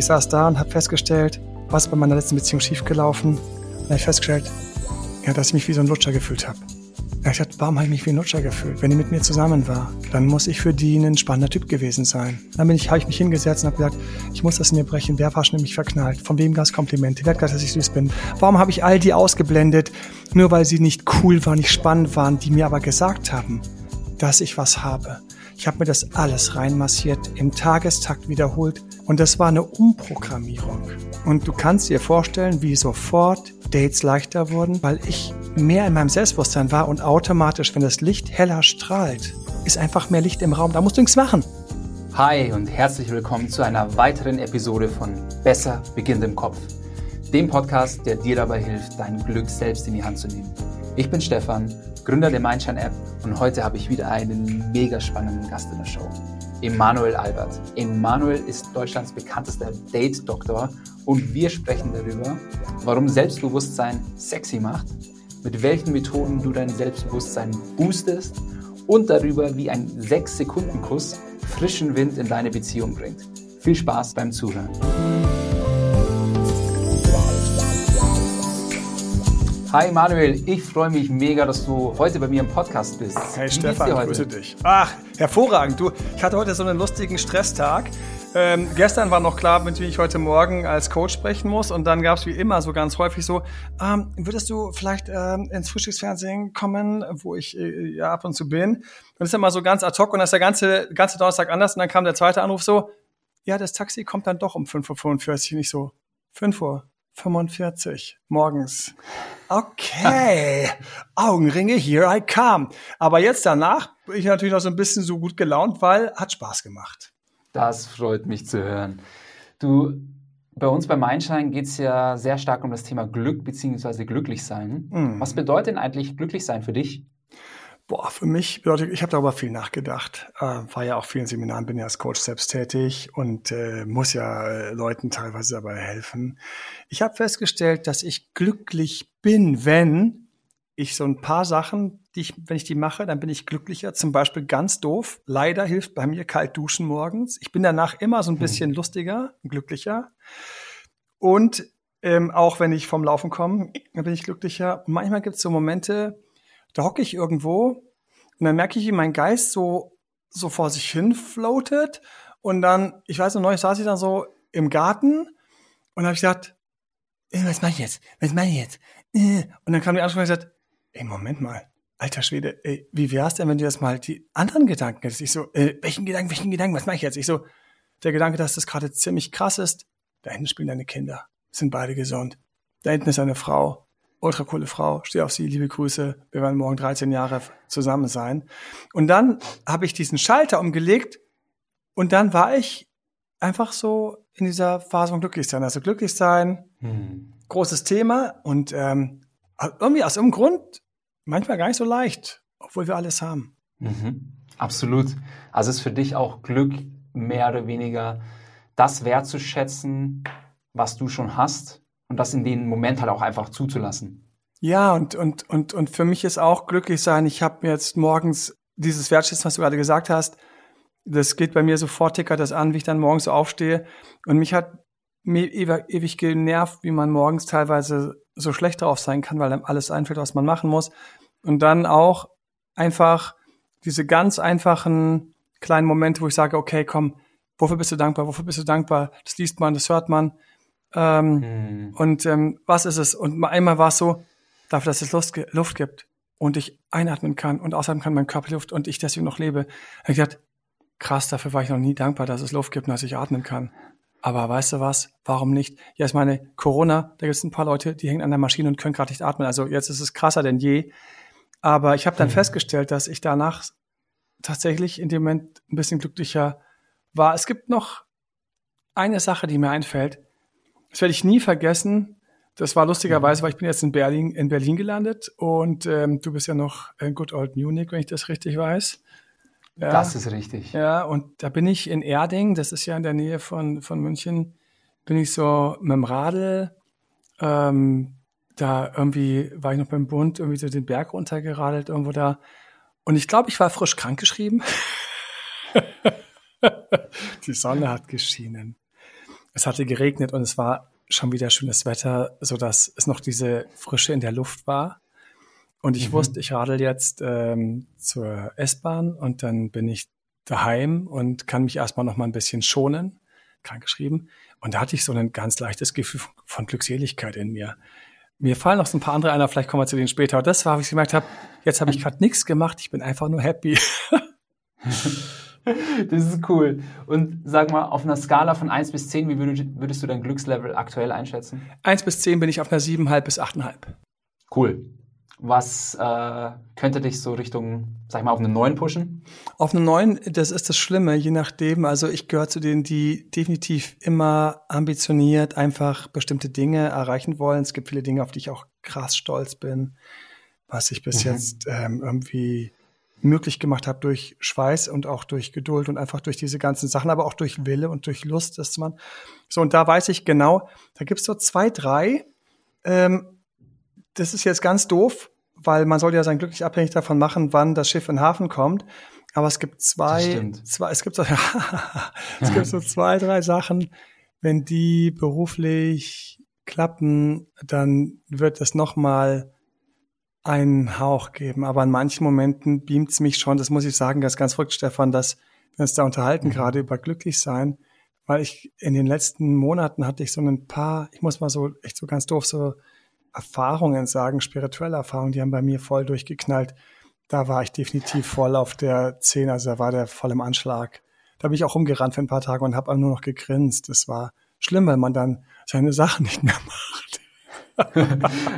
Ich saß da und habe festgestellt, was ist bei meiner letzten Beziehung schiefgelaufen. Und habe ich festgestellt, ja, dass ich mich wie so ein Lutscher gefühlt habe. Ich dachte, warum habe ich mich wie ein Lutscher gefühlt? Wenn die mit mir zusammen war, dann muss ich für die ein spannender Typ gewesen sein. Dann bin ich, habe ich mich hingesetzt und habe gesagt, ich muss das in mir brechen. Wer war schon in mich verknallt? Von wem gab es Komplimente? Wer hat gesagt, dass ich süß bin? Warum habe ich all die ausgeblendet, nur weil sie nicht cool waren, nicht spannend waren, die mir aber gesagt haben, dass ich was habe? Ich habe mir das alles reinmassiert, im Tagestakt wiederholt und das war eine Umprogrammierung. Und du kannst dir vorstellen, wie sofort Dates leichter wurden, weil ich mehr in meinem Selbstbewusstsein war und automatisch, wenn das Licht heller strahlt, ist einfach mehr Licht im Raum. Da musst du nichts machen. Hi und herzlich willkommen zu einer weiteren Episode von Besser beginnt im Kopf, dem Podcast, der dir dabei hilft, dein Glück selbst in die Hand zu nehmen. Ich bin Stefan, Gründer der Mindshine App und heute habe ich wieder einen mega spannenden Gast in der Show. Emanuel Albert. Emanuel ist Deutschlands bekanntester Date-Doktor und wir sprechen darüber, warum Selbstbewusstsein sexy macht, mit welchen Methoden du dein Selbstbewusstsein boostest und darüber, wie ein 6-Sekunden-Kuss frischen Wind in deine Beziehung bringt. Viel Spaß beim Zuhören. Hi Manuel, ich freue mich mega, dass du heute bei mir im Podcast bist. Hey Wie Stefan, ich grüße dich. Ach, hervorragend. Du, ich hatte heute so einen lustigen Stresstag. Ähm, gestern war noch klar, mit wem ich heute Morgen als Coach sprechen muss. Und dann gab es wie immer so ganz häufig so, ähm, würdest du vielleicht ähm, ins Frühstücksfernsehen kommen, wo ich äh, ja ab und zu bin? Und das ist immer so ganz ad hoc und das ist der ganze, ganze Donnerstag anders. Und dann kam der zweite Anruf so, ja, das Taxi kommt dann doch um 5.45 Uhr. Nicht so, 5 Uhr. 45 morgens. Okay, Augenringe, here I come. Aber jetzt danach bin ich natürlich noch so ein bisschen so gut gelaunt, weil hat Spaß gemacht. Das freut mich zu hören. Du, bei uns bei Mindshine geht es ja sehr stark um das Thema Glück bzw. Glücklichsein. Mhm. Was bedeutet denn eigentlich Glücklichsein für dich? Boah, für mich bedeutet, ich habe darüber viel nachgedacht. Äh, war ja auch vielen Seminaren, bin ja als Coach selbst tätig und äh, muss ja äh, Leuten teilweise dabei helfen. Ich habe festgestellt, dass ich glücklich bin, wenn ich so ein paar Sachen, die ich, wenn ich die mache, dann bin ich glücklicher. Zum Beispiel ganz doof. Leider hilft bei mir kalt duschen morgens. Ich bin danach immer so ein hm. bisschen hm. lustiger, glücklicher. Und ähm, auch wenn ich vom Laufen komme, dann bin ich glücklicher. Manchmal gibt es so Momente, da hocke ich irgendwo und dann merke ich, wie mein Geist so, so vor sich hin floatet. Und dann, ich weiß noch, neulich saß ich dann so im Garten und habe ich gesagt, äh, was mache ich jetzt? Was mache ich jetzt? Äh. Und dann kam die Ansprache und gesagt, ey, Moment mal, alter Schwede, ey, wie wär's denn, wenn du das mal die anderen Gedanken hättest? Ich so, äh, welchen Gedanken, welchen Gedanken, was mache ich jetzt? Ich so, der Gedanke, dass das gerade ziemlich krass ist, da hinten spielen deine Kinder, sind beide gesund. Da hinten ist eine Frau, ultra coole Frau, stehe auf sie, liebe Grüße, wir werden morgen 13 Jahre zusammen sein. Und dann habe ich diesen Schalter umgelegt und dann war ich einfach so in dieser Phase von Glücklichsein. Also Glücklichsein, hm. großes Thema und ähm, irgendwie aus irgendeinem Grund manchmal gar nicht so leicht, obwohl wir alles haben. Mhm. Absolut. Also ist für dich auch Glück mehr oder weniger das wertzuschätzen, was du schon hast und das in dem Moment halt auch einfach zuzulassen. Ja, und, und, und, und für mich ist auch glücklich sein, ich habe mir jetzt morgens dieses Wertschätzen, was du gerade gesagt hast, das geht bei mir sofort, tickert das an, wie ich dann morgens aufstehe. Und mich hat mir ewig genervt, wie man morgens teilweise so schlecht drauf sein kann, weil einem alles einfällt, was man machen muss. Und dann auch einfach diese ganz einfachen kleinen Momente, wo ich sage, okay, komm, wofür bist du dankbar, wofür bist du dankbar? Das liest man, das hört man. Ähm, hm. Und ähm, was ist es? Und einmal war es so, dafür, dass es Luft, Luft gibt und ich einatmen kann und ausatmen kann, mein Körper Luft und ich deswegen noch lebe. Ich gesagt, krass, dafür war ich noch nie dankbar, dass es Luft gibt und dass ich atmen kann. Aber weißt du was? Warum nicht? Ja, ist meine Corona, da gibt es ein paar Leute, die hängen an der Maschine und können gerade nicht atmen. Also jetzt ist es krasser denn je. Aber ich habe dann hm. festgestellt, dass ich danach tatsächlich in dem Moment ein bisschen glücklicher war. Es gibt noch eine Sache, die mir einfällt. Das werde ich nie vergessen. Das war lustigerweise, weil ich bin jetzt in Berlin, in Berlin gelandet und ähm, du bist ja noch in Good Old Munich, wenn ich das richtig weiß. Ja, das ist richtig. Ja, und da bin ich in Erding, das ist ja in der Nähe von, von München, bin ich so mit dem Radl, ähm, da irgendwie war ich noch beim Bund, irgendwie so den Berg runtergeradelt, irgendwo da. Und ich glaube, ich war frisch krankgeschrieben. Die Sonne hat geschienen. Es hatte geregnet und es war schon wieder schönes Wetter, so dass es noch diese Frische in der Luft war. Und ich mhm. wusste, ich radel jetzt ähm, zur S-Bahn und dann bin ich daheim und kann mich erstmal noch mal ein bisschen schonen, krank geschrieben. Und da hatte ich so ein ganz leichtes Gefühl von Glückseligkeit in mir. Mir fallen noch so ein paar andere einer, vielleicht kommen wir zu denen später. Aber das war, wie ich gemerkt habe, jetzt habe ich gerade nichts gemacht, ich bin einfach nur happy. das ist cool. Und sag mal, auf einer Skala von 1 bis 10, wie würdest du dein Glückslevel aktuell einschätzen? 1 bis 10 bin ich auf einer 7,5 bis 8,5. Cool. Was äh, könnte dich so Richtung, sag ich mal, auf eine 9 pushen? Auf eine 9, das ist das Schlimme, je nachdem. Also ich gehöre zu denen, die definitiv immer ambitioniert einfach bestimmte Dinge erreichen wollen. Es gibt viele Dinge, auf die ich auch krass stolz bin, was ich bis mhm. jetzt ähm, irgendwie möglich gemacht habe durch Schweiß und auch durch Geduld und einfach durch diese ganzen Sachen, aber auch durch Wille und durch Lust, dass man so und da weiß ich genau, da gibt's so zwei, drei. Ähm, das ist jetzt ganz doof, weil man soll ja sein Glück nicht abhängig davon machen, wann das Schiff in den Hafen kommt. Aber es gibt zwei, zwei es gibt so, es gibt so zwei, drei Sachen, wenn die beruflich klappen, dann wird es noch mal einen Hauch geben. Aber in manchen Momenten beamt es mich schon, das muss ich sagen, ist ganz verrückt, Stefan, dass wir uns da unterhalten, mhm. gerade über glücklich sein, weil ich in den letzten Monaten hatte ich so ein paar, ich muss mal so echt so ganz doof so Erfahrungen sagen, spirituelle Erfahrungen, die haben bei mir voll durchgeknallt. Da war ich definitiv voll auf der 10, also da war der voll im Anschlag. Da bin ich auch umgerannt für ein paar Tage und habe nur noch gegrinst. Das war schlimm, weil man dann seine Sachen nicht mehr macht.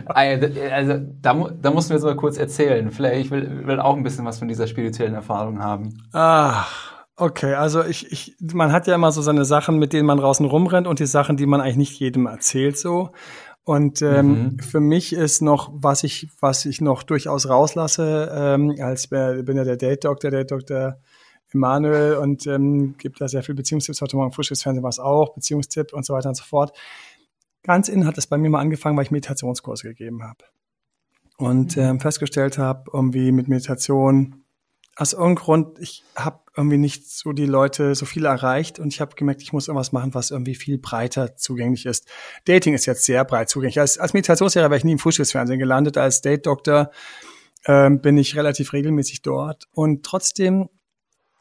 Also da, da musst du mir jetzt mal kurz erzählen. Vielleicht ich will, will auch ein bisschen was von dieser spirituellen Erfahrung haben. Ah, okay. Also ich, ich, man hat ja immer so seine Sachen, mit denen man draußen rumrennt und die Sachen, die man eigentlich nicht jedem erzählt so. Und ähm, mhm. für mich ist noch, was ich, was ich noch durchaus rauslasse, ähm, als äh, bin ja der Date Doktor, der Doktor Emanuel und ähm, gibt da sehr viel Beziehungstipps. Heute Morgen frisches Fernsehen war es auch, Beziehungstipp und so weiter und so fort. Ganz innen hat es bei mir mal angefangen, weil ich Meditationskurse gegeben habe. Und mhm. ähm, festgestellt habe, irgendwie mit Meditation aus irgendeinem Grund, ich habe irgendwie nicht so die Leute so viel erreicht und ich habe gemerkt, ich muss irgendwas machen, was irgendwie viel breiter zugänglich ist. Dating ist jetzt sehr breit zugänglich. Als, als Meditationslehrer wäre ich nie im Frühstücksfernsehen gelandet. Als Date-Doktor ähm, bin ich relativ regelmäßig dort und trotzdem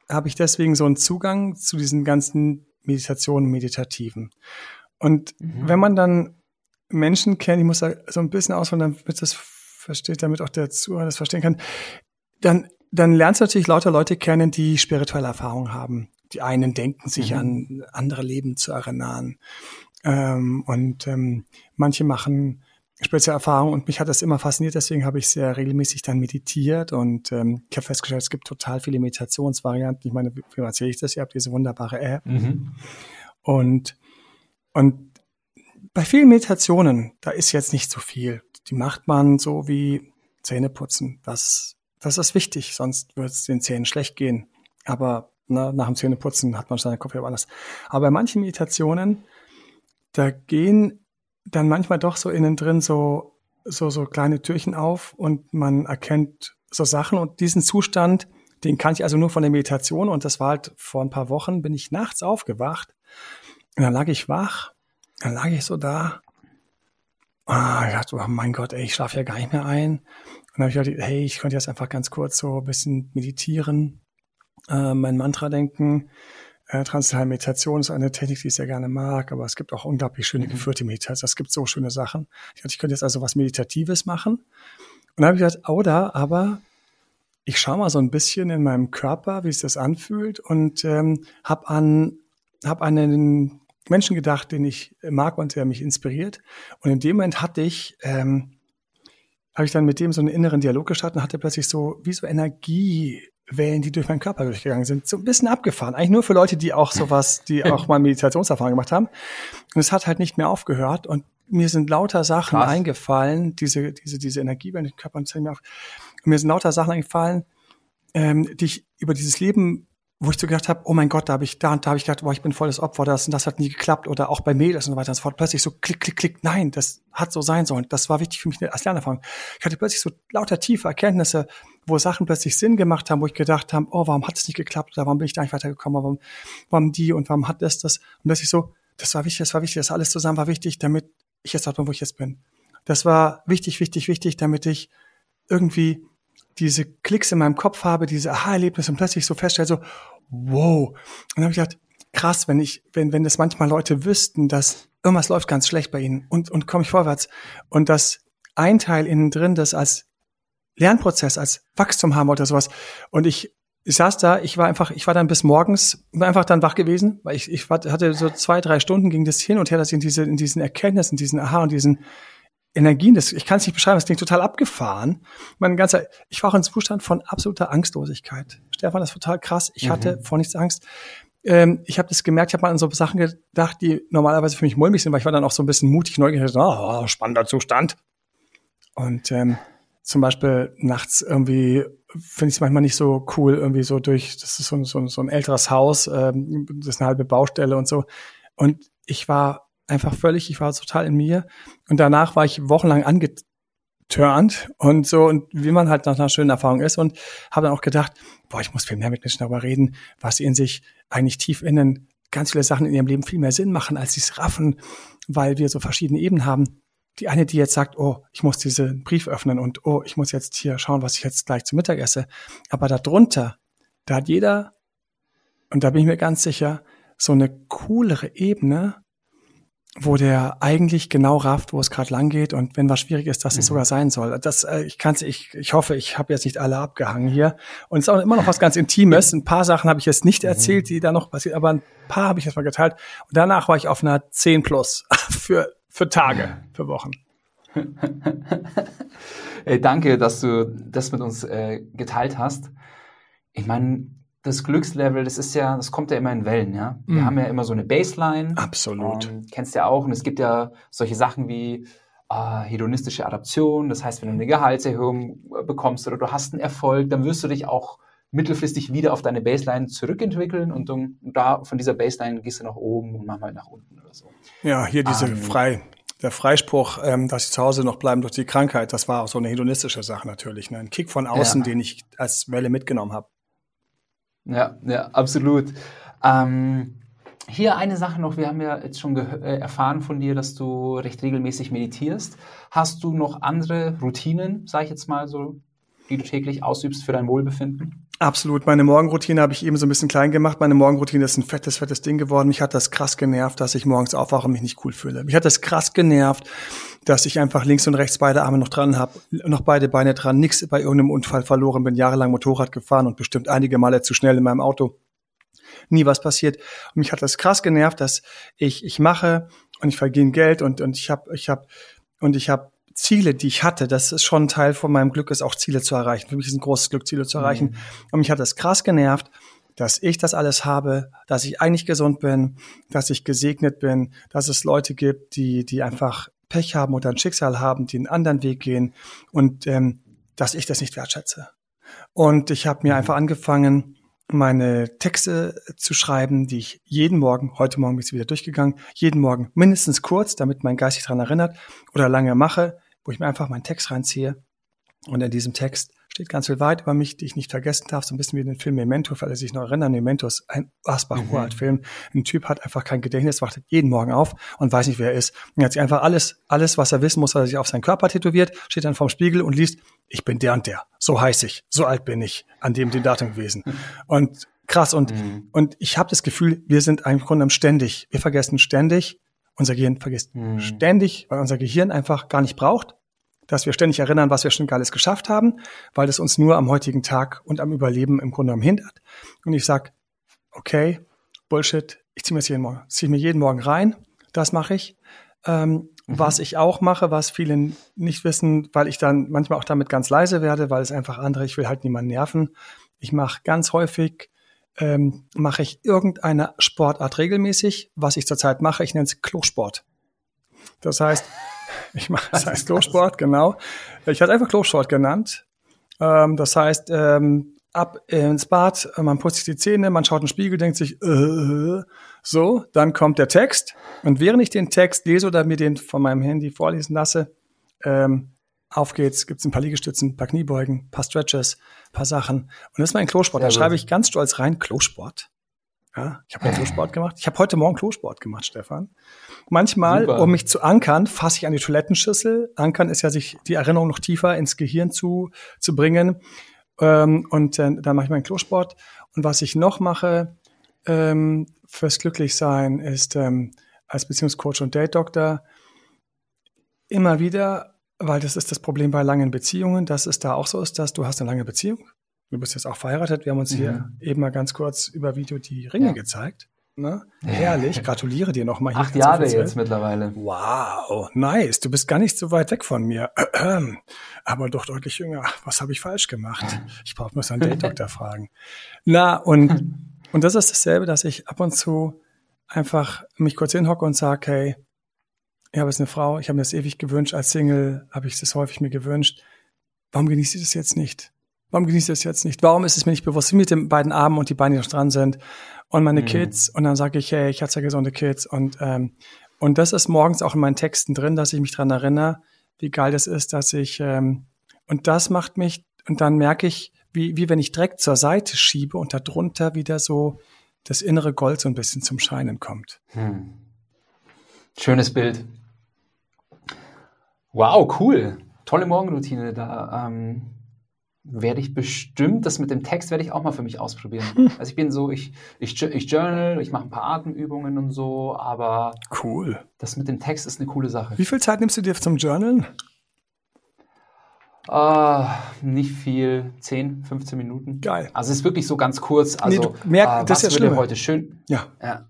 habe ich deswegen so einen Zugang zu diesen ganzen Meditationen, Meditativen. Und mhm. wenn man dann Menschen kennt, ich muss da so ein bisschen ausholen, damit das versteht, damit auch der Zuhörer das verstehen kann, dann dann lernst du natürlich lauter Leute kennen, die spirituelle Erfahrungen haben. Die einen denken sich mhm. an andere Leben zu erinnern. Ähm, und ähm, manche machen spezielle Erfahrungen und mich hat das immer fasziniert, deswegen habe ich sehr regelmäßig dann meditiert und ähm, ich habe festgestellt, es gibt total viele Meditationsvarianten. Ich meine, wie erzähle ich das? Ihr habt diese wunderbare App. Mhm. Und, und bei vielen Meditationen, da ist jetzt nicht so viel. Die macht man so wie Zähneputzen. Das das ist wichtig, sonst wird es den Zähnen schlecht gehen. Aber ne, nach dem Zähneputzen hat man seine Kopfhörer anders. Aber bei manchen Meditationen, da gehen dann manchmal doch so innen drin so, so, so kleine Türchen auf und man erkennt so Sachen und diesen Zustand, den kann ich also nur von der Meditation und das war halt vor ein paar Wochen, bin ich nachts aufgewacht und dann lag ich wach, dann lag ich so da. Ah, ich dachte, oh mein Gott, ey, ich schlafe ja gar nicht mehr ein. Und dann habe ich gedacht, hey, ich könnte jetzt einfach ganz kurz so ein bisschen meditieren, äh, mein Mantra denken. Äh, Transzendentale Meditation ist eine Technik, die ich sehr gerne mag, aber es gibt auch unglaublich schöne mhm. geführte Meditation. Es gibt so schöne Sachen. Ich dachte, ich könnte jetzt also was Meditatives machen. Und dann habe ich gedacht, oder, aber ich schaue mal so ein bisschen in meinem Körper, wie sich das anfühlt und ähm, habe an, hab an einen Menschen gedacht, den ich mag und der mich inspiriert. Und in dem Moment hatte ich ähm, habe ich dann mit dem so einen inneren Dialog gestartet und hatte plötzlich so wie so Energiewellen, die durch meinen Körper durchgegangen sind, so ein bisschen abgefahren. Eigentlich nur für Leute, die auch sowas, die auch mal Meditationserfahrung gemacht haben. Und es hat halt nicht mehr aufgehört und mir sind lauter Sachen Krass. eingefallen, diese, diese, diese Energiewellen im Körper, und mir, auf, und mir sind lauter Sachen eingefallen, ähm, die ich über dieses Leben wo ich so gedacht habe, oh mein Gott, da habe ich da und da habe ich gedacht, boah, ich bin volles Opfer, das und das hat nie geklappt oder auch bei Mädels und so weiter und so fort. Plötzlich so klick, klick, klick, nein, das hat so sein sollen. Das war wichtig für mich als Lernerfahrung. Ich hatte plötzlich so lauter tiefe Erkenntnisse, wo Sachen plötzlich Sinn gemacht haben, wo ich gedacht habe, oh, warum hat es nicht geklappt oder warum bin ich da nicht weitergekommen, warum, warum die und warum hat es das? Und dass ich so, das war wichtig, das war wichtig, das alles zusammen war wichtig, damit ich jetzt dort bin, wo ich jetzt bin. Das war wichtig, wichtig, wichtig, damit ich irgendwie diese Klicks in meinem Kopf habe, diese Aha-Erlebnisse und plötzlich so feststelle, so, wow. Und dann habe ich gedacht, krass, wenn ich, wenn, wenn das manchmal Leute wüssten, dass irgendwas läuft ganz schlecht bei ihnen und, und komme ich vorwärts und dass ein Teil innen drin das als Lernprozess, als Wachstum haben oder sowas und ich ich saß da, ich war einfach, ich war dann bis morgens einfach dann wach gewesen, weil ich, ich hatte so zwei, drei Stunden ging das hin und her, dass ich in diese, in diesen Erkenntnissen, diesen Aha und diesen Energien, das, ich kann es nicht beschreiben, das klingt total abgefahren. Mein ganzer, ich war auch in einem Zustand von absoluter Angstlosigkeit. Stefan, das ist total krass. Ich mhm. hatte vor nichts Angst. Ähm, ich habe das gemerkt, ich habe mal an so Sachen gedacht, die normalerweise für mich mulmig sind, weil ich war dann auch so ein bisschen mutig, neugierig, oh, spannender Zustand. Und ähm, zum Beispiel nachts irgendwie finde ich es manchmal nicht so cool, irgendwie so durch, das ist so, so, so ein älteres Haus, ähm, das ist eine halbe Baustelle und so. Und ich war einfach völlig, ich war total in mir. Und danach war ich wochenlang angeturnt und so, und wie man halt nach einer schönen Erfahrung ist und habe dann auch gedacht, boah, ich muss viel mehr mit Menschen darüber reden, was in sich eigentlich tief innen ganz viele Sachen in ihrem Leben viel mehr Sinn machen, als sie es raffen, weil wir so verschiedene Ebenen haben die eine, die jetzt sagt, oh, ich muss diesen Brief öffnen und oh, ich muss jetzt hier schauen, was ich jetzt gleich zu Mittag esse. Aber darunter, da hat jeder, und da bin ich mir ganz sicher, so eine coolere Ebene, wo der eigentlich genau rafft, wo es gerade lang geht und wenn was schwierig ist, dass es mhm. sogar sein soll. Das, äh, ich kann's, ich, ich hoffe, ich habe jetzt nicht alle abgehangen hier. Und es ist auch immer noch was ganz Intimes. Ein paar Sachen habe ich jetzt nicht mhm. erzählt, die da noch passiert, aber ein paar habe ich jetzt mal geteilt. Und danach war ich auf einer 10 plus für für Tage, für Wochen. hey, danke, dass du das mit uns äh, geteilt hast. Ich meine, das Glückslevel, das ist ja, das kommt ja immer in Wellen, ja. Wir mm. haben ja immer so eine Baseline. Absolut. Ähm, kennst ja auch. Und es gibt ja solche Sachen wie äh, hedonistische Adaption. Das heißt, wenn du eine Gehaltserhöhung äh, bekommst oder du hast einen Erfolg, dann wirst du dich auch mittelfristig wieder auf deine Baseline zurückentwickeln und, und da von dieser Baseline gehst du nach oben und manchmal nach unten oder so. Ja, hier diese ähm, frei, der Freispruch, ähm, dass sie zu Hause noch bleiben durch die Krankheit, das war auch so eine hedonistische Sache natürlich. Ne? Ein Kick von außen, ja. den ich als Welle mitgenommen habe. Ja, ja, absolut. Ähm, hier eine Sache noch, wir haben ja jetzt schon äh, erfahren von dir, dass du recht regelmäßig meditierst. Hast du noch andere Routinen, sage ich jetzt mal so, die du täglich ausübst für dein Wohlbefinden? Absolut. Meine Morgenroutine habe ich eben so ein bisschen klein gemacht. Meine Morgenroutine ist ein fettes, fettes Ding geworden. Mich hat das krass genervt, dass ich morgens aufwache und mich nicht cool fühle. Mich hat das krass genervt, dass ich einfach links und rechts beide Arme noch dran habe, noch beide Beine dran, nichts bei irgendeinem Unfall verloren, bin jahrelang Motorrad gefahren und bestimmt einige Male zu schnell in meinem Auto. Nie was passiert. Und mich hat das krass genervt, dass ich ich mache und ich verdiene Geld und und ich habe ich habe und ich habe Ziele, die ich hatte, das ist schon ein Teil von meinem Glück, ist auch Ziele zu erreichen. Für mich ist ein großes Glück, Ziele zu erreichen. Mhm. Und mich hat das krass genervt, dass ich das alles habe, dass ich eigentlich gesund bin, dass ich gesegnet bin, dass es Leute gibt, die, die einfach Pech haben oder ein Schicksal haben, die einen anderen Weg gehen und ähm, dass ich das nicht wertschätze. Und ich habe mir einfach angefangen, meine Texte zu schreiben, die ich jeden Morgen, heute Morgen bin ich wieder durchgegangen, jeden Morgen mindestens kurz, damit mein Geist sich daran erinnert, oder lange mache, wo ich mir einfach meinen Text reinziehe. Und in diesem Text steht ganz viel weit über mich, die ich nicht vergessen darf, so ein bisschen wie den Film Memento, für alle sich noch erinnern. Memento ist ein Asbach mhm. Film. Ein Typ hat einfach kein Gedächtnis, wacht jeden Morgen auf und weiß nicht, wer er ist. Und er hat sich einfach alles, alles, was er wissen muss, was er sich auf seinen Körper tätowiert, steht dann vorm Spiegel und liest, ich bin der und der. So heiß ich, so alt bin ich, an dem den Datum gewesen. Und krass. Und, mhm. und ich habe das Gefühl, wir sind im Grunde ständig, wir vergessen ständig, unser Gehirn vergisst mhm. ständig, weil unser Gehirn einfach gar nicht braucht, dass wir ständig erinnern, was wir schon alles geschafft haben, weil es uns nur am heutigen Tag und am Überleben im Grunde genommen hindert. Und ich sag, okay, Bullshit, ich ziehe mir jeden Morgen, ziehe mir jeden Morgen rein, das mache ich. Ähm, mhm. Was ich auch mache, was viele nicht wissen, weil ich dann manchmal auch damit ganz leise werde, weil es einfach andere, ich will halt niemanden nerven. Ich mache ganz häufig ähm, mache ich irgendeine Sportart regelmäßig. Was ich zurzeit mache, ich nenne es Klosport. Das heißt, ich mache, das heißt Klosport, genau. Ich hatte einfach Klosport genannt. Ähm, das heißt, ähm, ab ins Bad, man putzt sich die Zähne, man schaut in den Spiegel, denkt sich, äh, so, dann kommt der Text. Und während ich den Text lese oder mir den von meinem Handy vorlesen lasse, ähm, auf geht's, gibt's ein paar Liegestützen, ein paar Kniebeugen, ein paar Stretches, ein paar Sachen. Und das ist mein Klosport. da schreibe ich ganz stolz rein, Klosport. Ja, ich habe ja Klosport gemacht. Ich habe heute Morgen Klosport gemacht, Stefan. Manchmal, Super. um mich zu ankern, fasse ich an die Toilettenschüssel. Ankern ist ja, sich die Erinnerung noch tiefer ins Gehirn zu, zu bringen. Ähm, und äh, dann mache ich meinen Klosport. Und was ich noch mache ähm, fürs Glücklichsein ist ähm, als Beziehungscoach und Date-Doktor immer wieder, weil das ist das Problem bei langen Beziehungen, dass es da auch so ist, dass du hast eine lange Beziehung Du bist jetzt auch verheiratet. Wir haben uns mhm. hier eben mal ganz kurz über Video die Ringe ja. gezeigt. Ne? Herrlich, gratuliere dir nochmal. Acht Jahre jetzt mittlerweile. Wow, nice. Du bist gar nicht so weit weg von mir. Aber doch deutlich jünger. Was habe ich falsch gemacht? Ich brauche nur so einen Date-Doktor fragen. Na, und, und das ist dasselbe, dass ich ab und zu einfach mich kurz hinhocke und sage, hey, ich habe jetzt eine Frau, ich habe mir das ewig gewünscht, als Single habe ich das häufig mir gewünscht. Warum genieße ich das jetzt nicht? Warum genieße ich das jetzt nicht? Warum ist es mir nicht bewusst, mit den beiden Armen und die Beine noch dran sind und meine mhm. Kids und dann sage ich, hey, ich hatte ja gesunde Kids und ähm, und das ist morgens auch in meinen Texten drin, dass ich mich dran erinnere, wie geil das ist, dass ich ähm, und das macht mich und dann merke ich, wie wie wenn ich direkt zur Seite schiebe und darunter wieder so das innere Gold so ein bisschen zum Scheinen kommt. Hm. Schönes Bild. Wow, cool. Tolle Morgenroutine da. Ähm werde ich bestimmt, das mit dem Text werde ich auch mal für mich ausprobieren. Also ich bin so, ich, ich, ich journal, ich mache ein paar Atemübungen und so, aber cool. Das mit dem Text ist eine coole Sache. Wie viel Zeit nimmst du dir zum Journalen? Uh, nicht viel, 10, 15 Minuten. Geil. Also es ist wirklich so ganz kurz. Also nee, merk, uh, was ja würde heute schön? Ja. ja.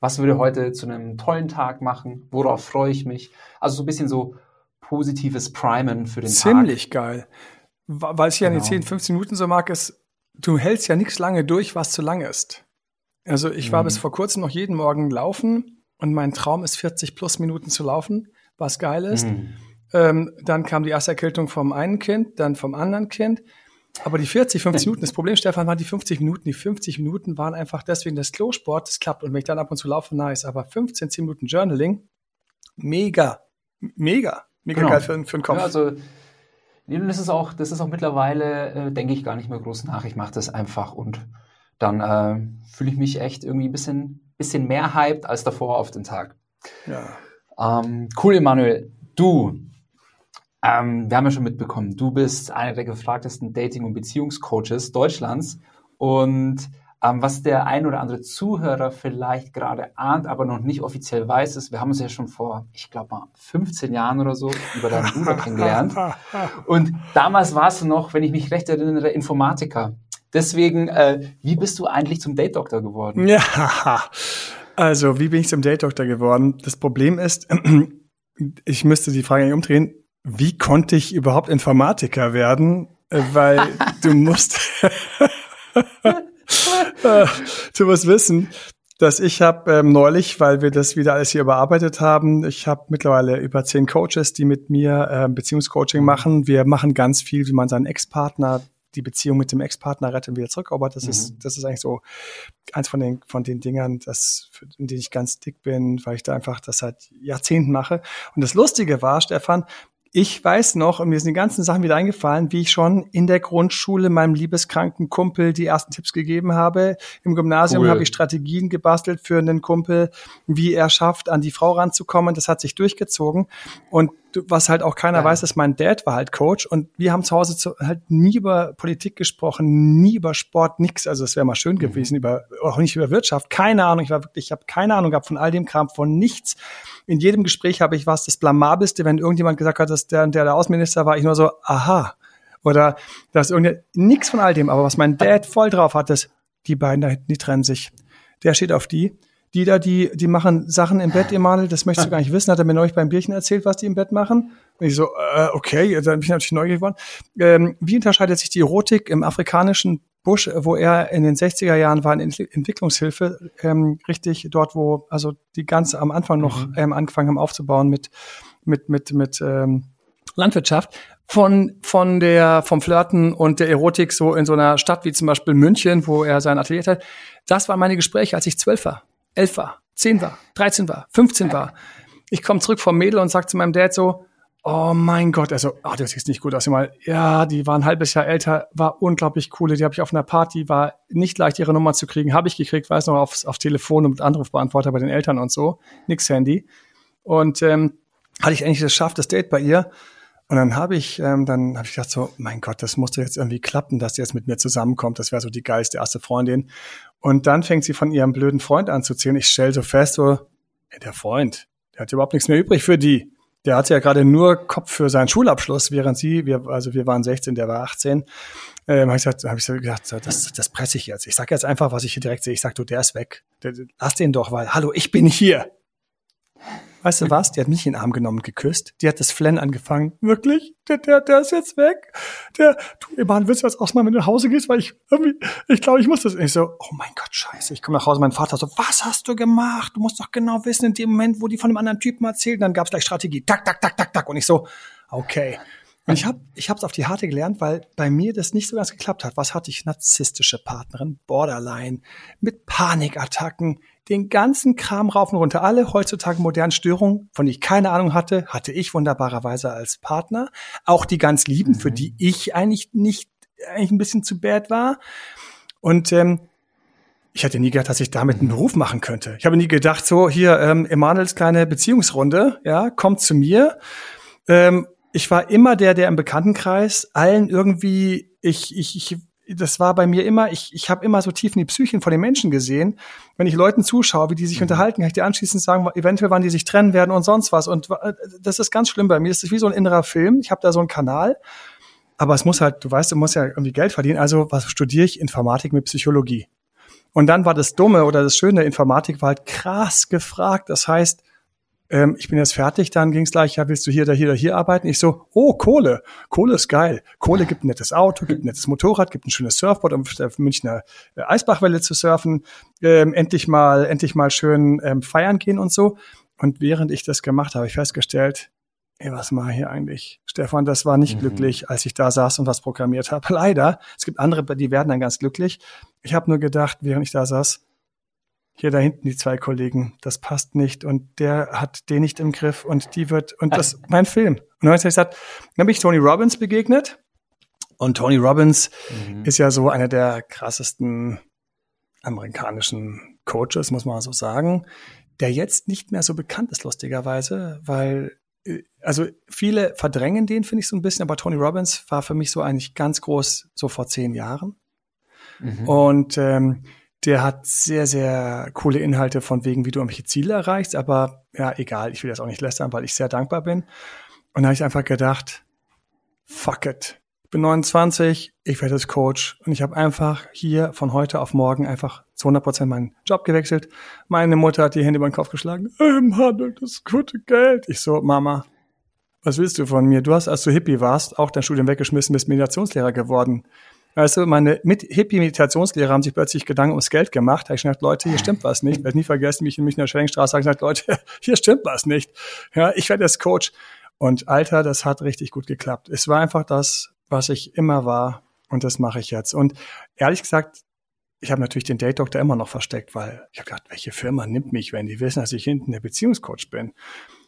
Was würde heute zu einem tollen Tag machen? Worauf freue ich mich? Also so ein bisschen so positives Primen für den Ziemlich Tag. Ziemlich geil weil ich ja genau. an die 10, 15 Minuten so mag, ist, du hältst ja nichts lange durch, was zu lang ist. Also ich war mhm. bis vor kurzem noch jeden Morgen laufen und mein Traum ist 40 plus Minuten zu laufen, was geil ist. Mhm. Ähm, dann kam die erste Erkältung vom einen Kind, dann vom anderen Kind. Aber die 40, 50 Minuten, das Problem, Stefan, waren die 50 Minuten. Die 50 Minuten waren einfach deswegen das Klosport, das klappt. Und wenn ich dann ab und zu laufe, nice. Aber 15, 10 Minuten Journaling, mega, mega, mega genau. geil für, für den Kopf. Ja, also Nee, das ist auch, das ist auch mittlerweile, äh, denke ich gar nicht mehr groß nach. Ich mache das einfach und dann äh, fühle ich mich echt irgendwie ein bisschen, bisschen mehr hyped als davor auf den Tag. Ja. Ähm, cool, Emanuel. Du, ähm, wir haben ja schon mitbekommen, du bist einer der gefragtesten Dating- und Beziehungscoaches Deutschlands und ähm, was der ein oder andere Zuhörer vielleicht gerade ahnt, aber noch nicht offiziell weiß, ist, wir haben uns ja schon vor, ich glaube mal, 15 Jahren oder so über deinen Bruder kennengelernt. Und damals warst du noch, wenn ich mich recht erinnere, Informatiker. Deswegen, äh, wie bist du eigentlich zum Date-Doktor geworden? Ja, also wie bin ich zum Date-Doktor geworden? Das Problem ist, ich müsste die Frage nicht umdrehen, wie konnte ich überhaupt Informatiker werden? Äh, weil du musst du musst wissen, dass ich habe ähm, neulich, weil wir das wieder alles hier überarbeitet haben, ich habe mittlerweile über zehn Coaches, die mit mir ähm, Beziehungscoaching machen. Wir machen ganz viel, wie man seinen Ex-Partner die Beziehung mit dem Ex-Partner retten wieder zurück. Aber das mhm. ist, das ist eigentlich so eins von den, von den Dingern, das, in denen ich ganz dick bin, weil ich da einfach das seit Jahrzehnten mache. Und das Lustige war, Stefan, ich weiß noch, und mir sind die ganzen Sachen wieder eingefallen, wie ich schon in der Grundschule meinem liebeskranken Kumpel die ersten Tipps gegeben habe. Im Gymnasium cool. habe ich Strategien gebastelt für einen Kumpel, wie er schafft, an die Frau ranzukommen. Das hat sich durchgezogen. Und was halt auch keiner ja. weiß, ist, mein Dad war halt Coach und wir haben zu Hause zu, halt nie über Politik gesprochen, nie über Sport, nix. Also es wäre mal schön mhm. gewesen, über auch nicht über Wirtschaft. Keine Ahnung. Ich war wirklich, ich habe keine Ahnung gehabt von all dem Kram, von nichts in jedem Gespräch habe ich was das Blamabelste, wenn irgendjemand gesagt hat, dass der, der, der Außenminister war, ich nur so, aha. Oder dass irgendwie nichts von all dem, aber was mein Dad voll drauf hat, ist, die beiden da hinten, die trennen sich. Der steht auf die. Die da, die, die machen Sachen im Bett, Emanuel, das möchtest du gar nicht wissen, hat er mir neulich beim Bierchen erzählt, was die im Bett machen. Und ich so, äh, okay, dann bin ich natürlich neugierig geworden. Ähm, wie unterscheidet sich die Erotik im afrikanischen Bush, wo er in den 60er Jahren war in Entwicklungshilfe, ähm, richtig dort, wo also die ganz am Anfang noch mhm. ähm, angefangen haben aufzubauen mit mit mit mit ähm, Landwirtschaft von von der vom Flirten und der Erotik so in so einer Stadt wie zum Beispiel München, wo er sein Atelier hat. Das waren meine Gespräche, als ich zwölf war, elf war, zehn war, 13 war, 15 war. Ich komme zurück vom Mädel und sag zu meinem Dad so, oh mein Gott, also, ah, das sieht nicht gut aus. Mal, ja, die war ein halbes Jahr älter, war unglaublich coole. Die habe ich auf einer Party, war nicht leicht, ihre Nummer zu kriegen. Habe ich gekriegt, weiß noch, aufs, auf Telefon und mit Anrufbeantworter bei den Eltern und so. Nix Handy. Und ähm, hatte ich eigentlich das geschafft, das Date bei ihr. Und dann habe ich, ähm, dann habe ich gedacht so, mein Gott, das musste jetzt irgendwie klappen, dass sie jetzt mit mir zusammenkommt. Das wäre so die geilste erste Freundin. Und dann fängt sie von ihrem blöden Freund an zu zählen. Ich stelle so fest, so, hey, der Freund, der hat überhaupt nichts mehr übrig für die. Der hatte ja gerade nur Kopf für seinen Schulabschluss, während sie, wir, also wir waren 16, der war 18. Ähm, habe ich, hab ich so gedacht, so, das, das presse ich jetzt. Ich sage jetzt einfach, was ich hier direkt sehe. Ich sag, du, der ist weg. Der, lass den doch, weil, hallo, ich bin hier. Weißt du was? Die hat mich in den Arm genommen und geküsst. Die hat das Flennen angefangen. Wirklich? Der, der, der ist jetzt weg. Der, du, Iman, willst du jetzt auch mal, wenn du nach Hause gehst? Weil ich irgendwie, ich glaube, ich muss das. Und ich so, oh mein Gott, scheiße. Ich komme nach Hause, mein Vater so, was hast du gemacht? Du musst doch genau wissen, in dem Moment, wo die von einem anderen Typen erzählen, dann gab es gleich Strategie. Tak, tak, tak, tak, tak. Und ich so, okay. Und ich habe ich hab's auf die Harte gelernt, weil bei mir das nicht so ganz geklappt hat. Was hatte ich? Narzisstische Partnerin, Borderline, mit Panikattacken, den ganzen Kram rauf und runter. Alle heutzutage modernen Störungen, von denen ich keine Ahnung hatte, hatte ich wunderbarerweise als Partner. Auch die ganz lieben, mhm. für die ich eigentlich nicht, eigentlich ein bisschen zu bad war. Und ähm, ich hätte nie gedacht, dass ich damit einen Beruf machen könnte. Ich habe nie gedacht, so hier, ähm, Emanuels kleine Beziehungsrunde, ja, kommt zu mir. Ähm, ich war immer der, der im Bekanntenkreis allen irgendwie, ich, ich, ich das war bei mir immer, ich, ich habe immer so tief in die Psychen von den Menschen gesehen. Wenn ich Leuten zuschaue, wie die sich mhm. unterhalten, kann ich dir anschließend sagen, eventuell wann die sich trennen werden und sonst was. Und äh, das ist ganz schlimm bei mir. Es ist wie so ein innerer Film. Ich habe da so einen Kanal. Aber es muss halt, du weißt, du musst ja irgendwie Geld verdienen. Also was studiere ich? Informatik mit Psychologie. Und dann war das Dumme oder das Schöne, Informatik war halt krass gefragt. Das heißt, ähm, ich bin jetzt fertig, dann ging es gleich, ja, willst du hier oder hier oder hier arbeiten? Ich so, oh, Kohle, Kohle ist geil. Kohle gibt ein nettes Auto, gibt ein nettes Motorrad, gibt ein schönes Surfboard, um auf der Münchner äh, Eisbachwelle zu surfen, ähm, endlich mal, endlich mal schön ähm, feiern gehen und so. Und während ich das gemacht habe, habe ich festgestellt, ey, was mache ich hier eigentlich? Stefan, das war nicht mhm. glücklich, als ich da saß und was programmiert habe. Leider, es gibt andere, die werden dann ganz glücklich. Ich habe nur gedacht, während ich da saß, hier da hinten die zwei Kollegen, das passt nicht und der hat den nicht im Griff und die wird, und das, mein Film. Und dann habe ich gesagt, dann bin ich Tony Robbins begegnet und Tony Robbins mhm. ist ja so einer der krassesten amerikanischen Coaches, muss man so sagen, der jetzt nicht mehr so bekannt ist, lustigerweise, weil äh, also viele verdrängen den, finde ich so ein bisschen, aber Tony Robbins war für mich so eigentlich ganz groß, so vor zehn Jahren. Mhm. Und ähm, der hat sehr, sehr coole Inhalte von wegen, wie du irgendwelche Ziele erreichst. Aber ja, egal, ich will das auch nicht lästern, weil ich sehr dankbar bin. Und da habe ich einfach gedacht, fuck it. Ich bin 29, ich werde jetzt Coach. Und ich habe einfach hier von heute auf morgen einfach zu 100 Prozent meinen Job gewechselt. Meine Mutter hat die Hände über den Kopf geschlagen. Ähm, Handel, das gute Geld. Ich so, Mama, was willst du von mir? Du hast, als du Hippie warst, auch dein Studium weggeschmissen, bist Meditationslehrer geworden. Weißt du, meine mit Hippie-Meditationslehrer haben sich plötzlich Gedanken ums Geld gemacht. Da habe ich gesagt, Leute, hier stimmt was nicht. Ich werde nie vergessen, mich in Münchner Schellingstraße habe gesagt, Leute, hier stimmt was nicht. Ja, ich werde jetzt Coach. Und Alter, das hat richtig gut geklappt. Es war einfach das, was ich immer war. Und das mache ich jetzt. Und ehrlich gesagt, ich habe natürlich den Date Doctor immer noch versteckt, weil ich habe gedacht, welche Firma nimmt mich, wenn die wissen, dass ich hinten der Beziehungscoach bin?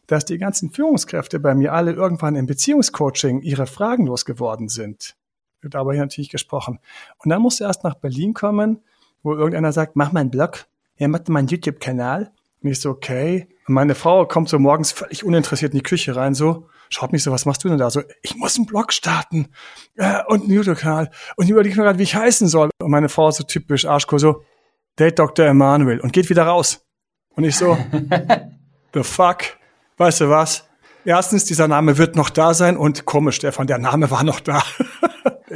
Dass die ganzen Führungskräfte bei mir alle irgendwann im Beziehungscoaching ihre Fragen losgeworden sind wird aber hier natürlich gesprochen. Und dann musst du erst nach Berlin kommen, wo irgendeiner sagt, mach mal einen Blog, ja, mach mal einen YouTube-Kanal. Und ich so, okay. Und meine Frau kommt so morgens völlig uninteressiert in die Küche rein, so, schaut mich so, was machst du denn da? So, ich muss einen Blog starten äh, und einen YouTube-Kanal. Und ich überlege mir gerade, wie ich heißen soll. Und meine Frau so typisch Arschko, so, Date Dr. Emanuel und geht wieder raus. Und ich so, the fuck, weißt du was? Erstens, dieser Name wird noch da sein und komisch, Stefan, der Name war noch da.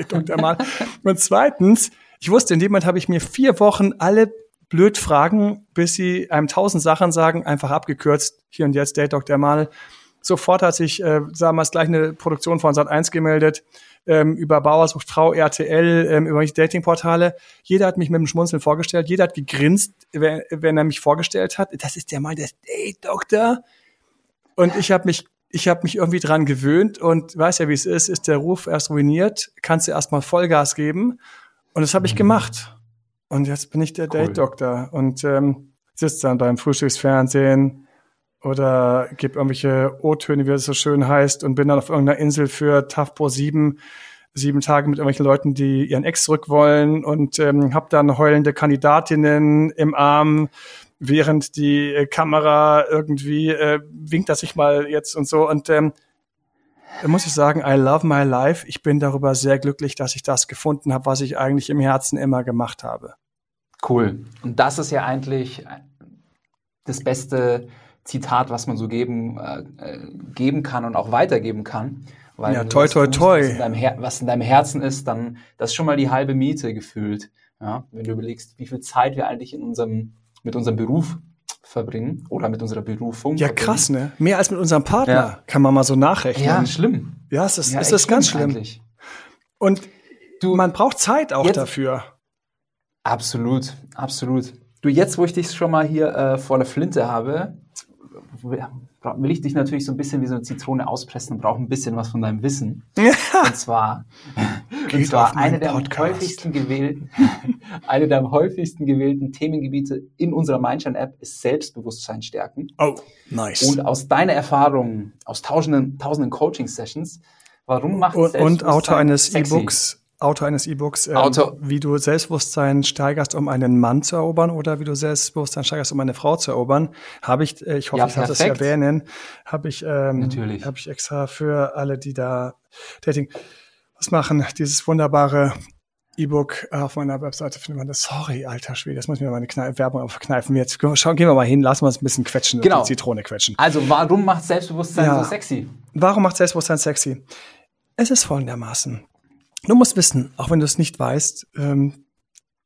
Dr. Mal. Und zweitens, ich wusste, in dem Moment habe ich mir vier Wochen alle blöd Fragen, bis sie einem tausend Sachen sagen, einfach abgekürzt. Hier und jetzt, Date Dr. Mal. Sofort hat sich äh, damals gleich eine Produktion von Sat 1 gemeldet, ähm, über Bauersucht Frau, RTL, ähm, über Datingportale. Jeder hat mich mit dem Schmunzeln vorgestellt, jeder hat gegrinst, wenn, wenn er mich vorgestellt hat. Das ist der Mann, der Date Doktor. Und ich habe mich ich habe mich irgendwie dran gewöhnt und weiß ja, wie es ist, ist der Ruf erst ruiniert, kannst du erstmal Vollgas geben. Und das habe ich mhm. gemacht. Und jetzt bin ich der cool. Date-Doktor und ähm, sitze dann beim Frühstücksfernsehen oder gebe irgendwelche O-Töne, wie es so schön heißt, und bin dann auf irgendeiner Insel für TAF Pro 7 sieben Tage mit irgendwelchen Leuten, die ihren Ex zurück wollen und ähm, habe dann heulende Kandidatinnen im Arm, während die äh, Kamera irgendwie äh, winkt, dass ich mal jetzt und so. Und ähm, da muss ich sagen, I love my life. Ich bin darüber sehr glücklich, dass ich das gefunden habe, was ich eigentlich im Herzen immer gemacht habe. Cool. Und das ist ja eigentlich das beste Zitat, was man so geben, äh, geben kann und auch weitergeben kann. Weil ja, toi, toi, toi. Was in, deinem was in deinem Herzen ist, dann das ist schon mal die halbe Miete gefühlt. Ja, wenn du überlegst, wie viel Zeit wir eigentlich in unserem, mit unserem Beruf verbringen oder mit unserer Berufung. Ja, verbringen. krass, ne? Mehr als mit unserem Partner, ja. kann man mal so nachrechnen. Ja, schlimm. Ja, es ist, ja, ist ganz schlimm. Eigentlich. Und du, man braucht Zeit auch jetzt, dafür. Absolut, absolut. Du, jetzt, wo ich dich schon mal hier äh, vor der Flinte habe, will ich dich natürlich so ein bisschen wie so eine Zitrone auspressen und brauche ein bisschen was von deinem Wissen. und zwar, und zwar eine der am häufigsten gewählten, eine der häufigsten gewählten Themengebiete in unserer Mindshine-App ist Selbstbewusstsein stärken. Oh, nice. Und aus deiner Erfahrung, aus tausenden, tausenden Coaching-Sessions, warum macht und, und Autor eines E-Books Autor eines E-Books, ähm, wie du Selbstbewusstsein steigerst, um einen Mann zu erobern oder wie du Selbstbewusstsein steigerst, um eine Frau zu erobern, habe ich, äh, ich hoffe, ja, ich darf das erwähnen, habe ich, ähm, Natürlich. habe ich extra für alle, die da Dating was machen, dieses wunderbare E-Book auf meiner Webseite findet man das. Sorry, alter Schwede, das muss ich mir meine Kne Werbung verkneifen. Jetzt schauen, gehen wir mal hin, lassen wir uns ein bisschen quetschen, genau. die Zitrone quetschen. Also, warum macht Selbstbewusstsein ja. so sexy? Warum macht Selbstbewusstsein sexy? Es ist folgendermaßen. Du musst wissen, auch wenn du es nicht weißt, ähm,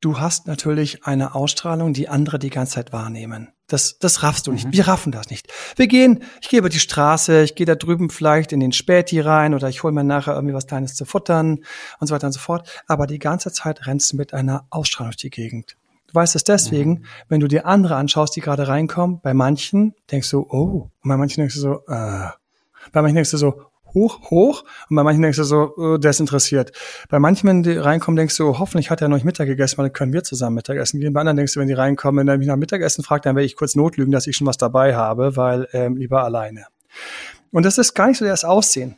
du hast natürlich eine Ausstrahlung, die andere die ganze Zeit wahrnehmen. Das, das raffst du nicht. Mhm. Wir raffen das nicht. Wir gehen, ich gehe über die Straße, ich gehe da drüben vielleicht in den Späti rein oder ich hole mir nachher irgendwie was Kleines zu futtern und so weiter und so fort. Aber die ganze Zeit rennst du mit einer Ausstrahlung durch die Gegend. Du weißt es deswegen, mhm. wenn du dir andere anschaust, die gerade reinkommen, bei manchen denkst du, oh, und bei manchen denkst du so, äh. Bei manchen denkst du so, hoch, hoch. Und bei manchen denkst du so, oh, der ist interessiert. Bei manchen, wenn die reinkommen, denkst du, oh, hoffentlich hat er noch nicht Mittag gegessen, weil dann können wir zusammen Mittagessen gehen. Bei anderen denkst du, wenn die reinkommen, wenn er mich nach Mittagessen fragt, dann werde ich kurz notlügen, dass ich schon was dabei habe, weil ähm, lieber alleine. Und das ist gar nicht so das Aussehen.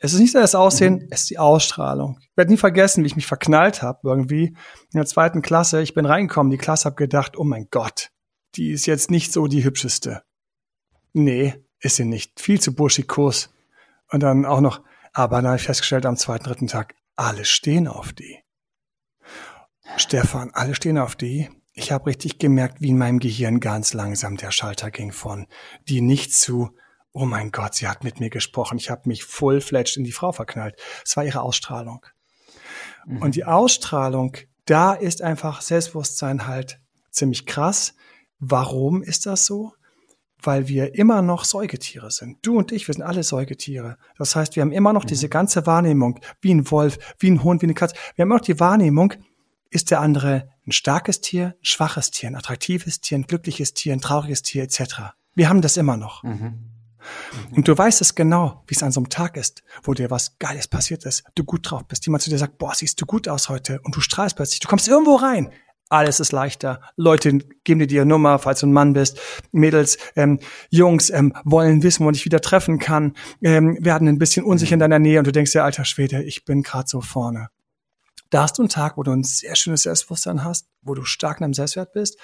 Es ist nicht so das Aussehen, mhm. es ist die Ausstrahlung. Ich werde nie vergessen, wie ich mich verknallt habe irgendwie in der zweiten Klasse. Ich bin reingekommen, die Klasse habe gedacht, oh mein Gott, die ist jetzt nicht so die hübscheste. Nee, ist sie nicht. Viel zu burschikos. Und dann auch noch, aber dann habe ich festgestellt am zweiten, dritten Tag, alle stehen auf die. Stefan, alle stehen auf die. Ich habe richtig gemerkt, wie in meinem Gehirn ganz langsam der Schalter ging von die nicht zu, oh mein Gott, sie hat mit mir gesprochen. Ich habe mich full-fledged in die Frau verknallt. Es war ihre Ausstrahlung. Mhm. Und die Ausstrahlung, da ist einfach Selbstbewusstsein halt ziemlich krass. Warum ist das so? Weil wir immer noch Säugetiere sind. Du und ich, wir sind alle Säugetiere. Das heißt, wir haben immer noch mhm. diese ganze Wahrnehmung, wie ein Wolf, wie ein Hund, wie eine Katze. Wir haben immer noch die Wahrnehmung, ist der andere ein starkes Tier, ein schwaches Tier, ein attraktives Tier, ein glückliches Tier, ein trauriges Tier etc. Wir haben das immer noch. Mhm. Mhm. Und du weißt es genau, wie es an so einem Tag ist, wo dir was Geiles passiert ist, du gut drauf bist, jemand zu dir sagt, boah, siehst du gut aus heute und du strahlst plötzlich, du kommst irgendwo rein, alles ist leichter. Leute geben dir die Nummer, falls du ein Mann bist. Mädels, ähm, Jungs ähm, wollen wissen, wo man dich wieder treffen kann, ähm, werden ein bisschen unsicher in deiner Nähe und du denkst dir, alter Schwede, ich bin gerade so vorne. Da hast du einen Tag, wo du ein sehr schönes Selbstbewusstsein hast, wo du stark in deinem Selbstwert bist.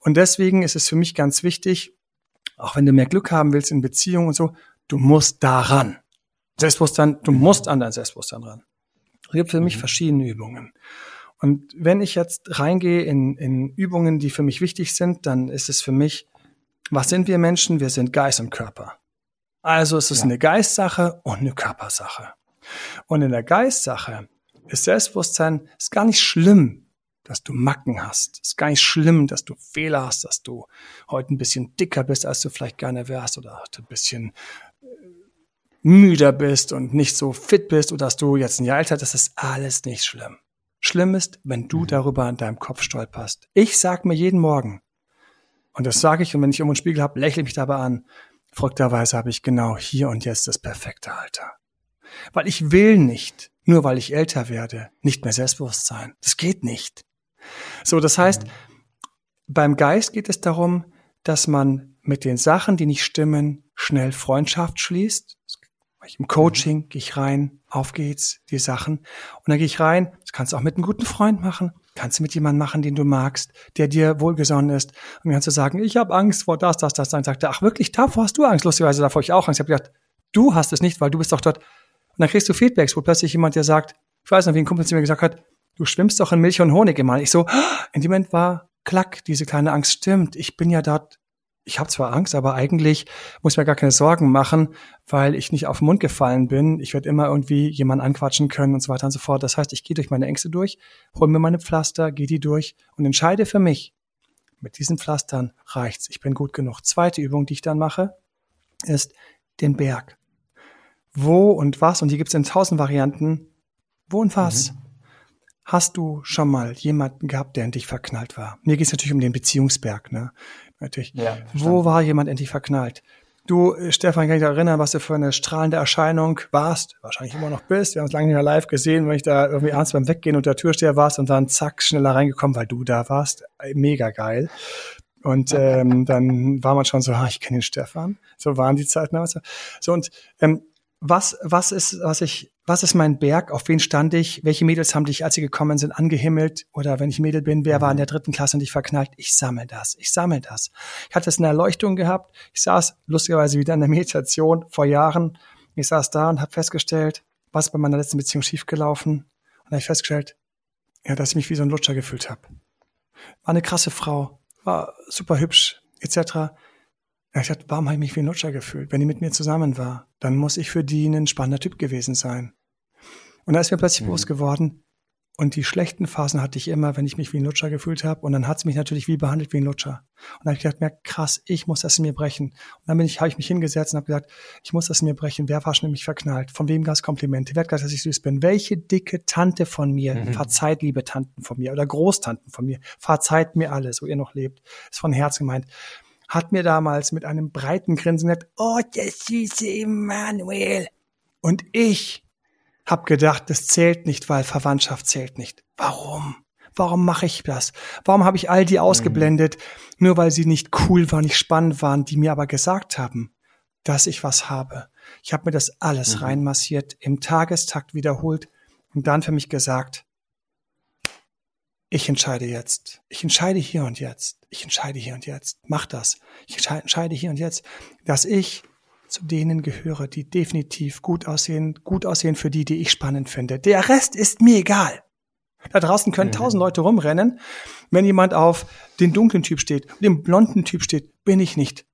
Und deswegen ist es für mich ganz wichtig, auch wenn du mehr Glück haben willst in Beziehungen und so, du musst daran. Selbstbewusstsein, du musst an dein Selbstbewusstsein ran. Es gibt für mich mhm. verschiedene Übungen. Und wenn ich jetzt reingehe in, in Übungen, die für mich wichtig sind, dann ist es für mich, was sind wir Menschen? Wir sind Geist und Körper. Also es ist ja. eine Geistsache und eine Körpersache. Und in der Geistsache ist Selbstbewusstsein ist gar nicht schlimm, dass du Macken hast. Ist gar nicht schlimm, dass du Fehler hast, dass du heute ein bisschen dicker bist, als du vielleicht gerne wärst oder ein bisschen äh, müder bist und nicht so fit bist oder dass du jetzt ein Jahr älter, das ist alles nicht schlimm. Schlimm ist, wenn du mhm. darüber in deinem Kopf stolperst. Ich sag mir jeden Morgen, und das sage ich, und wenn ich irgendwo einen Spiegel habe, lächle ich mich dabei an. Verrückterweise habe ich genau hier und jetzt das perfekte Alter. Weil ich will nicht, nur weil ich älter werde, nicht mehr selbstbewusst sein. Das geht nicht. So, das heißt, mhm. beim Geist geht es darum, dass man mit den Sachen, die nicht stimmen, schnell Freundschaft schließt. Im Coaching gehe ich rein, auf geht's, die Sachen. Und dann gehe ich rein, das kannst du auch mit einem guten Freund machen, kannst du mit jemandem machen, den du magst, der dir wohlgesonnen ist. Und dann kannst du sagen, ich habe Angst vor das, das, das. Dann sagt er, ach wirklich, davor hast du Angst. Lustigerweise davor ich auch Angst. Ich habe gedacht, du hast es nicht, weil du bist doch dort. Und dann kriegst du Feedbacks, wo plötzlich jemand dir sagt, ich weiß noch, wie ein Kumpel zu mir gesagt hat, du schwimmst doch in Milch und Honig immer. Ich so, in dem Moment war klack, diese kleine Angst stimmt. Ich bin ja dort ich habe zwar Angst, aber eigentlich muss ich mir gar keine Sorgen machen, weil ich nicht auf den Mund gefallen bin. Ich werde immer irgendwie jemanden anquatschen können und so weiter und so fort. Das heißt, ich gehe durch meine Ängste durch, hole mir meine Pflaster, gehe die durch und entscheide für mich, mit diesen Pflastern reicht's. Ich bin gut genug. Zweite Übung, die ich dann mache, ist den Berg. Wo und was, und hier gibt's in tausend Varianten, wo und was. Mhm. Hast du schon mal jemanden gehabt, der in dich verknallt war? Mir geht's natürlich um den Beziehungsberg, ne? Natürlich. Ja, Wo war jemand endlich verknallt? Du, äh, Stefan, kann ich dich erinnern, was du für eine strahlende Erscheinung warst, wahrscheinlich immer noch bist. Wir haben es lange nicht mehr live gesehen, wenn ich da irgendwie abends beim Weggehen unter der Türsteher warst und dann zack, schneller reingekommen, weil du da warst. Äh, mega geil. Und ähm, dann war man schon so, ah, ich kenne den Stefan. So waren die Zeiten. So und ähm, was, was ist, was ich, was ist mein Berg? Auf wen stand ich? Welche Mädels haben dich, als sie gekommen sind, angehimmelt? Oder wenn ich Mädel bin, wer war in der dritten Klasse und dich verknallt? Ich sammle das. Ich sammle das. Ich hatte es in der Erleuchtung gehabt. Ich saß lustigerweise wieder in der Meditation vor Jahren. Ich saß da und habe festgestellt, was bei meiner letzten Beziehung schiefgelaufen. Und habe ich festgestellt, ja, dass ich mich wie so ein Lutscher gefühlt habe. War eine krasse Frau, war super hübsch, etc. Ich dachte, warum habe ich mich wie ein Lutscher gefühlt? Wenn die mit mir zusammen war, dann muss ich für die ein spannender Typ gewesen sein. Und da ist mir plötzlich mhm. bewusst geworden, und die schlechten Phasen hatte ich immer, wenn ich mich wie ein Lutscher gefühlt habe. Und dann hat es mich natürlich wie behandelt wie ein Lutscher. Und dann habe ich gedacht, mir krass, ich muss das in mir brechen. Und dann bin ich, habe ich mich hingesetzt und habe gesagt, ich muss das in mir brechen. Wer war schon nämlich verknallt? Von wem gab es Komplimente? Wer hat gesagt, dass ich süß bin? Welche dicke Tante von mir mhm. verzeiht, liebe Tanten von mir oder Großtanten von mir, verzeiht mir alles, wo ihr noch lebt. Ist von Herzen gemeint hat mir damals mit einem breiten Grinsen gesagt, oh, der süße Emanuel. Und ich hab gedacht, das zählt nicht, weil Verwandtschaft zählt nicht. Warum? Warum mache ich das? Warum habe ich all die ausgeblendet, mhm. nur weil sie nicht cool waren, nicht spannend waren, die mir aber gesagt haben, dass ich was habe? Ich habe mir das alles mhm. reinmassiert, im Tagestakt wiederholt und dann für mich gesagt, ich entscheide jetzt. Ich entscheide hier und jetzt. Ich entscheide hier und jetzt. Mach das. Ich entscheide hier und jetzt, dass ich zu denen gehöre, die definitiv gut aussehen, gut aussehen für die, die ich spannend finde. Der Rest ist mir egal. Da draußen können mhm. tausend Leute rumrennen. Wenn jemand auf den dunklen Typ steht, den blonden Typ steht, bin ich nicht.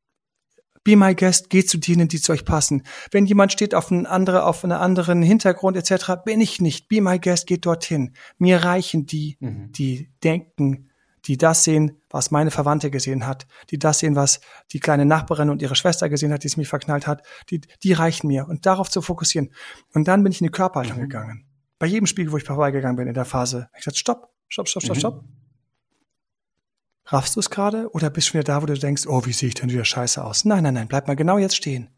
Be my guest, geht zu denen, die zu euch passen. Wenn jemand steht auf einen andere, auf einen anderen Hintergrund etc., bin ich nicht. Be my guest, geht dorthin. Mir reichen die, mhm. die denken, die das sehen, was meine Verwandte gesehen hat, die das sehen, was die kleine Nachbarin und ihre Schwester gesehen hat, die es mich verknallt hat, die, die reichen mir. Und darauf zu fokussieren. Und dann bin ich in die Körperhaltung mhm. gegangen. Bei jedem Spiegel, wo ich vorbeigegangen bin in der Phase, ich gesagt, stopp, stopp, stopp, stopp, mhm. stopp. Raffst du es gerade oder bist du wieder da, wo du denkst, oh, wie sehe ich denn wieder scheiße aus? Nein, nein, nein, bleib mal genau jetzt stehen.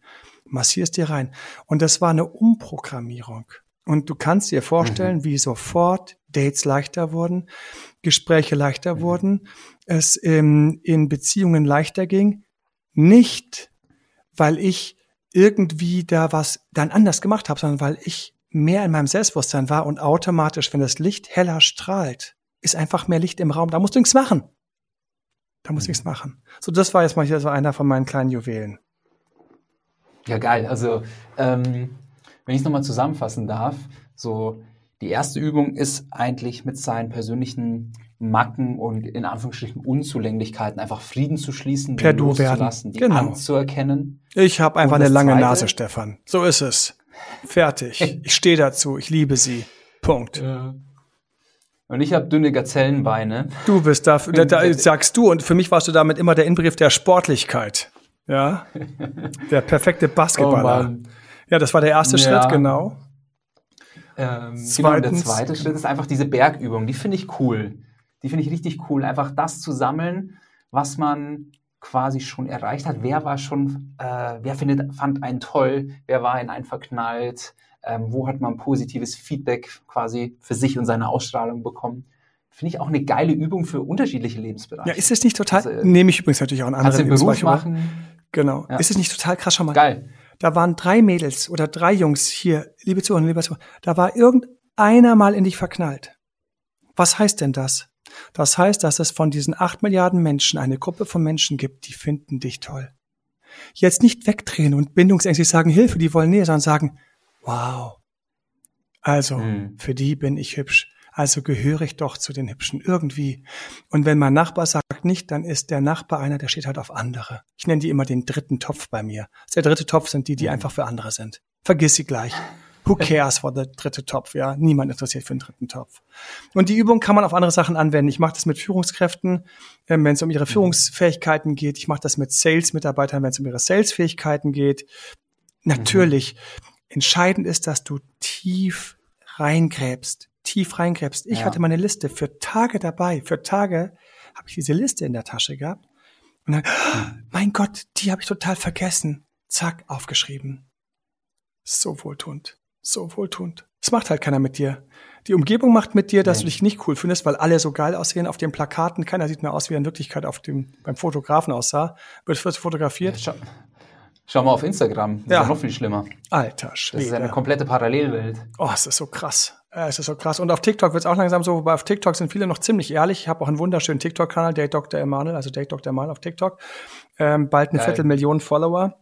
Massierst dir rein. Und das war eine Umprogrammierung. Und du kannst dir vorstellen, mhm. wie sofort Dates leichter wurden, Gespräche leichter mhm. wurden, es ähm, in Beziehungen leichter ging. Nicht, weil ich irgendwie da was dann anders gemacht habe, sondern weil ich mehr in meinem Selbstbewusstsein war und automatisch, wenn das Licht heller strahlt, ist einfach mehr Licht im Raum. Da musst du nichts machen. Da muss ich nichts machen. So, das war jetzt mal hier so einer von meinen kleinen Juwelen. Ja, geil. Also, ähm, wenn ich es nochmal zusammenfassen darf, so die erste Übung ist eigentlich mit seinen persönlichen Macken und in Anführungsstrichen Unzulänglichkeiten einfach Frieden zu schließen, per Du werden, die genau. anzuerkennen. Ich habe einfach eine lange Zweite, Nase, Stefan. So ist es. Fertig. ich stehe dazu. Ich liebe sie. Punkt. Ja. Und ich habe dünne Gazellenbeine. Du bist da, da, da, sagst du, und für mich warst du damit immer der Inbegriff der Sportlichkeit. Ja. Der perfekte Basketballer. Oh ja, das war der erste ja. Schritt, genau. Ähm, genau, der zweite Schritt ist einfach diese Bergübung. Die finde ich cool. Die finde ich richtig cool. Einfach das zu sammeln, was man quasi schon erreicht hat. Wer war schon, äh, wer findet, fand einen toll, wer war in einen verknallt, ähm, wo hat man positives Feedback quasi für sich und seine Ausstrahlung bekommen. finde ich auch eine geile Übung für unterschiedliche Lebensbereiche. Ja, ist es nicht total, also, nehme ich übrigens natürlich auch einen anderen Beruf machen. Genau. Ja. Ist es nicht total krass? Schau mal. Geil. Da waren drei Mädels oder drei Jungs hier, liebe Zuhörer, liebe Zuhörer, da war irgendeiner mal in dich verknallt. Was heißt denn das? Das heißt, dass es von diesen acht Milliarden Menschen eine Gruppe von Menschen gibt, die finden dich toll. Jetzt nicht wegdrehen und bindungsängstlich sagen, Hilfe, die wollen Nähe, sondern sagen, wow. Also, hm. für die bin ich hübsch. Also gehöre ich doch zu den Hübschen irgendwie. Und wenn mein Nachbar sagt nicht, dann ist der Nachbar einer, der steht halt auf andere. Ich nenne die immer den dritten Topf bei mir. Der dritte Topf sind die, die mhm. einfach für andere sind. Vergiss sie gleich. Who cares for der dritte Topf? Ja, niemand interessiert für den dritten Topf. Und die Übung kann man auf andere Sachen anwenden. Ich mache das mit Führungskräften, äh, wenn es um ihre mhm. Führungsfähigkeiten geht. Ich mache das mit Sales-Mitarbeitern, wenn es um ihre Sales-Fähigkeiten geht. Natürlich. Mhm. Entscheidend ist, dass du tief reingräbst tief reingräbst. Ich ja. hatte meine Liste für Tage dabei. Für Tage habe ich diese Liste in der Tasche gehabt. Und dann, hm. mein Gott, die habe ich total vergessen. Zack, aufgeschrieben. So wohltuend. So wohltuend. Es macht halt keiner mit dir. Die Umgebung macht mit dir, dass nee. du dich nicht cool findest, weil alle so geil aussehen auf den Plakaten. Keiner sieht mehr aus, wie er in Wirklichkeit auf dem, beim Fotografen aussah. Wird fotografiert. Ja, Schau mal auf Instagram. Das ja. ist noch viel schlimmer. Alter Schwede. Das ist eine komplette Parallelwelt. Oh, es ist so krass. Es ist so krass. Und auf TikTok wird es auch langsam so, wobei auf TikTok sind viele noch ziemlich ehrlich. Ich habe auch einen wunderschönen TikTok-Kanal, Date Dr. Emanuel, also Date Dr. Emanuel auf TikTok. Ähm, bald eine Geil. Viertelmillion Follower,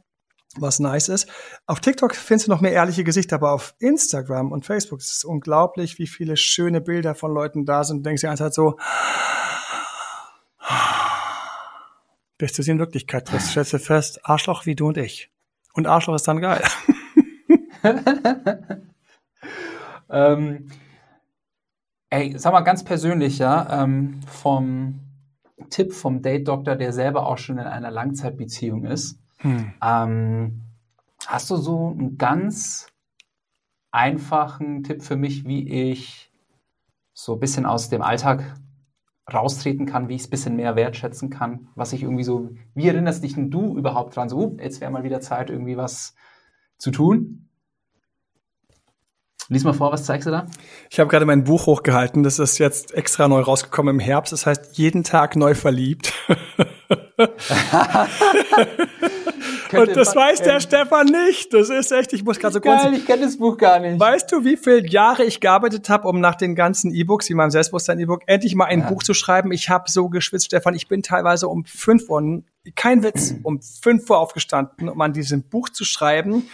was nice ist. Auf TikTok findest du noch mehr ehrliche Gesichter, aber auf Instagram und Facebook ist es unglaublich, wie viele schöne Bilder von Leuten da sind. Du denkst dir einfach so, bis du sie in Wirklichkeit triffst, stellst du fest, Arschloch wie du und ich. Und Arschloch ist dann geil. ähm, ey, sag mal ganz persönlich, ja, ähm, vom Tipp vom Date-Doktor, der selber auch schon in einer Langzeitbeziehung ist. Hm. Ähm, hast du so einen ganz einfachen Tipp für mich, wie ich so ein bisschen aus dem Alltag raustreten kann, wie ich es ein bisschen mehr wertschätzen kann, was ich irgendwie so, wie erinnerst dich denn du überhaupt dran? So, uh, jetzt wäre mal wieder Zeit, irgendwie was zu tun. Lies mal vor, was zeigst du da? Ich habe gerade mein Buch hochgehalten. Das ist jetzt extra neu rausgekommen im Herbst. Das heißt, jeden Tag neu verliebt. Und das weiß der Stefan nicht. Das ist echt, ich muss gerade so kurz. Geil, ich kenne das Buch gar nicht. Weißt du, wie viele Jahre ich gearbeitet habe, um nach den ganzen E-Books, wie meinem Selbstbewusstsein-E-Book, endlich mal ein ja. Buch zu schreiben? Ich habe so geschwitzt, Stefan. Ich bin teilweise um fünf Uhr, kein Witz, um fünf Uhr aufgestanden, um an diesem Buch zu schreiben,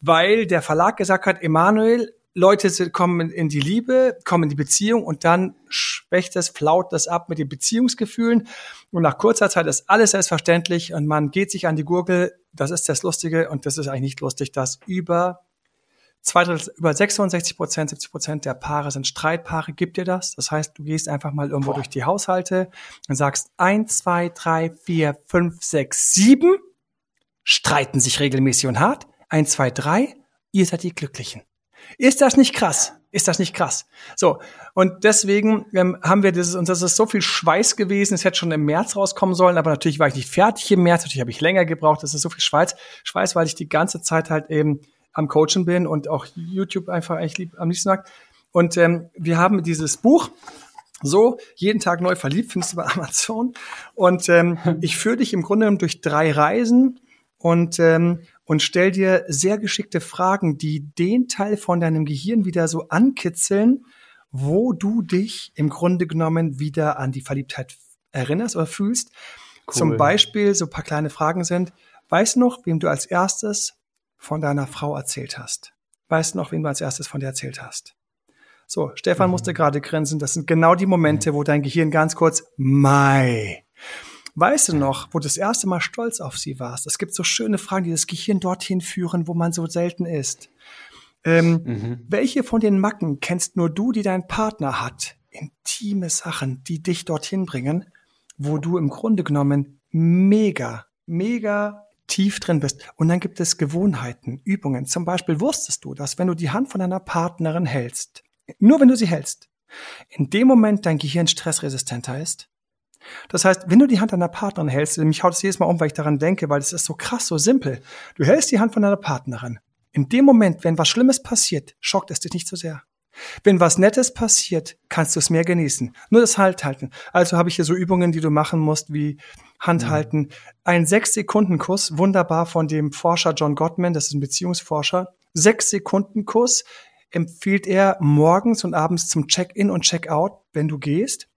weil der Verlag gesagt hat, Emanuel, Leute kommen in die Liebe, kommen in die Beziehung und dann schwächt es, flaut das ab mit den Beziehungsgefühlen. Und nach kurzer Zeit ist alles selbstverständlich und man geht sich an die Gurgel. Das ist das Lustige und das ist eigentlich nicht lustig, dass über zwei Drittel, über 66 Prozent, 70 Prozent der Paare sind Streitpaare. Gibt dir das? Das heißt, du gehst einfach mal irgendwo Boah. durch die Haushalte und sagst eins, zwei, drei, vier, fünf, sechs, sieben streiten sich regelmäßig und hart. Eins, zwei, drei, ihr seid die Glücklichen. Ist das nicht krass? Ist das nicht krass? So, und deswegen ähm, haben wir dieses, und das ist so viel Schweiß gewesen, es hätte schon im März rauskommen sollen, aber natürlich war ich nicht fertig im März, natürlich habe ich länger gebraucht, das ist so viel Schweiß, Schweiß, weil ich die ganze Zeit halt eben am Coachen bin und auch YouTube einfach eigentlich lieb, am liebsten mag. Und ähm, wir haben dieses Buch, so, jeden Tag neu verliebt, findest du bei Amazon. Und ähm, ich führe dich im Grunde genommen durch drei Reisen und, ähm, und stell dir sehr geschickte Fragen, die den Teil von deinem Gehirn wieder so ankitzeln, wo du dich im Grunde genommen wieder an die Verliebtheit erinnerst oder fühlst. Cool. Zum Beispiel so ein paar kleine Fragen sind, weißt du noch, wem du als erstes von deiner Frau erzählt hast? Weißt du noch, wem du als erstes von dir erzählt hast? So, Stefan mhm. musste gerade grinsen. Das sind genau die Momente, mhm. wo dein Gehirn ganz kurz, Mai. Weißt du noch, wo du das erste Mal stolz auf sie warst? Es gibt so schöne Fragen, die das Gehirn dorthin führen, wo man so selten ist. Ähm, mhm. Welche von den Macken kennst nur du, die dein Partner hat? Intime Sachen, die dich dorthin bringen, wo du im Grunde genommen mega, mega tief drin bist. Und dann gibt es Gewohnheiten, Übungen. Zum Beispiel wusstest du, dass wenn du die Hand von deiner Partnerin hältst, nur wenn du sie hältst, in dem Moment dein Gehirn stressresistenter ist? Das heißt, wenn du die Hand deiner Partnerin hältst, mich haut es jedes Mal um, weil ich daran denke, weil es ist so krass, so simpel. Du hältst die Hand von deiner Partnerin. In dem Moment, wenn was Schlimmes passiert, schockt es dich nicht so sehr. Wenn was Nettes passiert, kannst du es mehr genießen. Nur das Halt halten. Also habe ich hier so Übungen, die du machen musst, wie Handhalten. Mhm. Ein Sechs-Sekunden-Kuss, wunderbar von dem Forscher John Gottman, das ist ein Beziehungsforscher. Sechs-Sekunden-Kuss empfiehlt er morgens und abends zum Check-in und Check-out, wenn du gehst.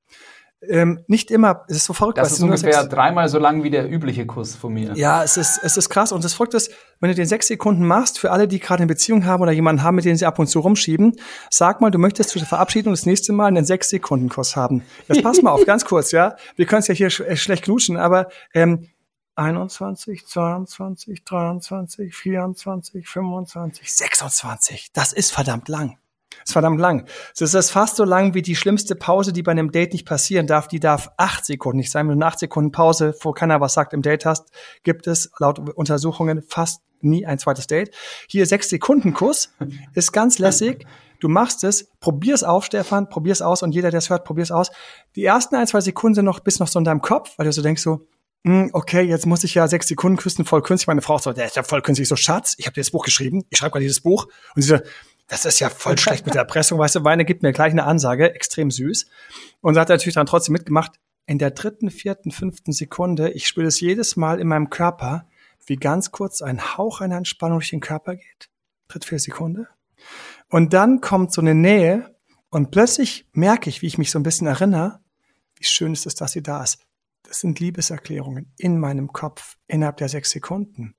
Ähm, nicht immer, es ist so verrückt. Das ist ungefähr dreimal so lang wie der übliche Kuss von mir. Ja, es ist, es ist krass. Und das Verrückte ist, wenn du den sechs Sekunden machst, für alle, die gerade eine Beziehung haben oder jemanden haben, mit dem sie ab und zu rumschieben, sag mal, du möchtest zur Verabschiedung das nächste Mal einen sechs Sekunden Kuss haben. Jetzt pass mal auf, ganz kurz, ja. Wir können es ja hier sch äh, schlecht knutschen, aber ähm, 21, 22, 23, 24, 25, 26. Das ist verdammt lang. Das ist verdammt lang. Das ist fast so lang wie die schlimmste Pause, die bei einem Date nicht passieren darf. Die darf acht Sekunden nicht sein. Wenn du eine acht Sekunden Pause, wo keiner was sagt, im Date hast, gibt es laut Untersuchungen fast nie ein zweites Date. Hier sechs Sekunden Kuss ist ganz lässig. Du machst es, probier's auf, Stefan, probier's aus und jeder, der es hört, probier's aus. Die ersten ein, zwei Sekunden sind noch, bist noch so in deinem Kopf, weil du so denkst so, hm, okay, jetzt muss ich ja sechs Sekunden küssen, voll künstlich. Meine Frau so, der ist ja voll künstlich. So, Schatz, ich habe dir das Buch geschrieben, ich schreibe gerade dieses Buch. Und sie so, das ist ja voll schlecht mit der Erpressung, weißt du, Weine gibt mir gleich eine Ansage, extrem süß. Und hat natürlich dann trotzdem mitgemacht. In der dritten, vierten, fünften Sekunde, ich spüre es jedes Mal in meinem Körper, wie ganz kurz ein Hauch einer Entspannung durch den Körper geht. Dritte, vierte Sekunde. Und dann kommt so eine Nähe und plötzlich merke ich, wie ich mich so ein bisschen erinnere, wie schön ist es, dass sie da ist. Das sind Liebeserklärungen in meinem Kopf innerhalb der sechs Sekunden.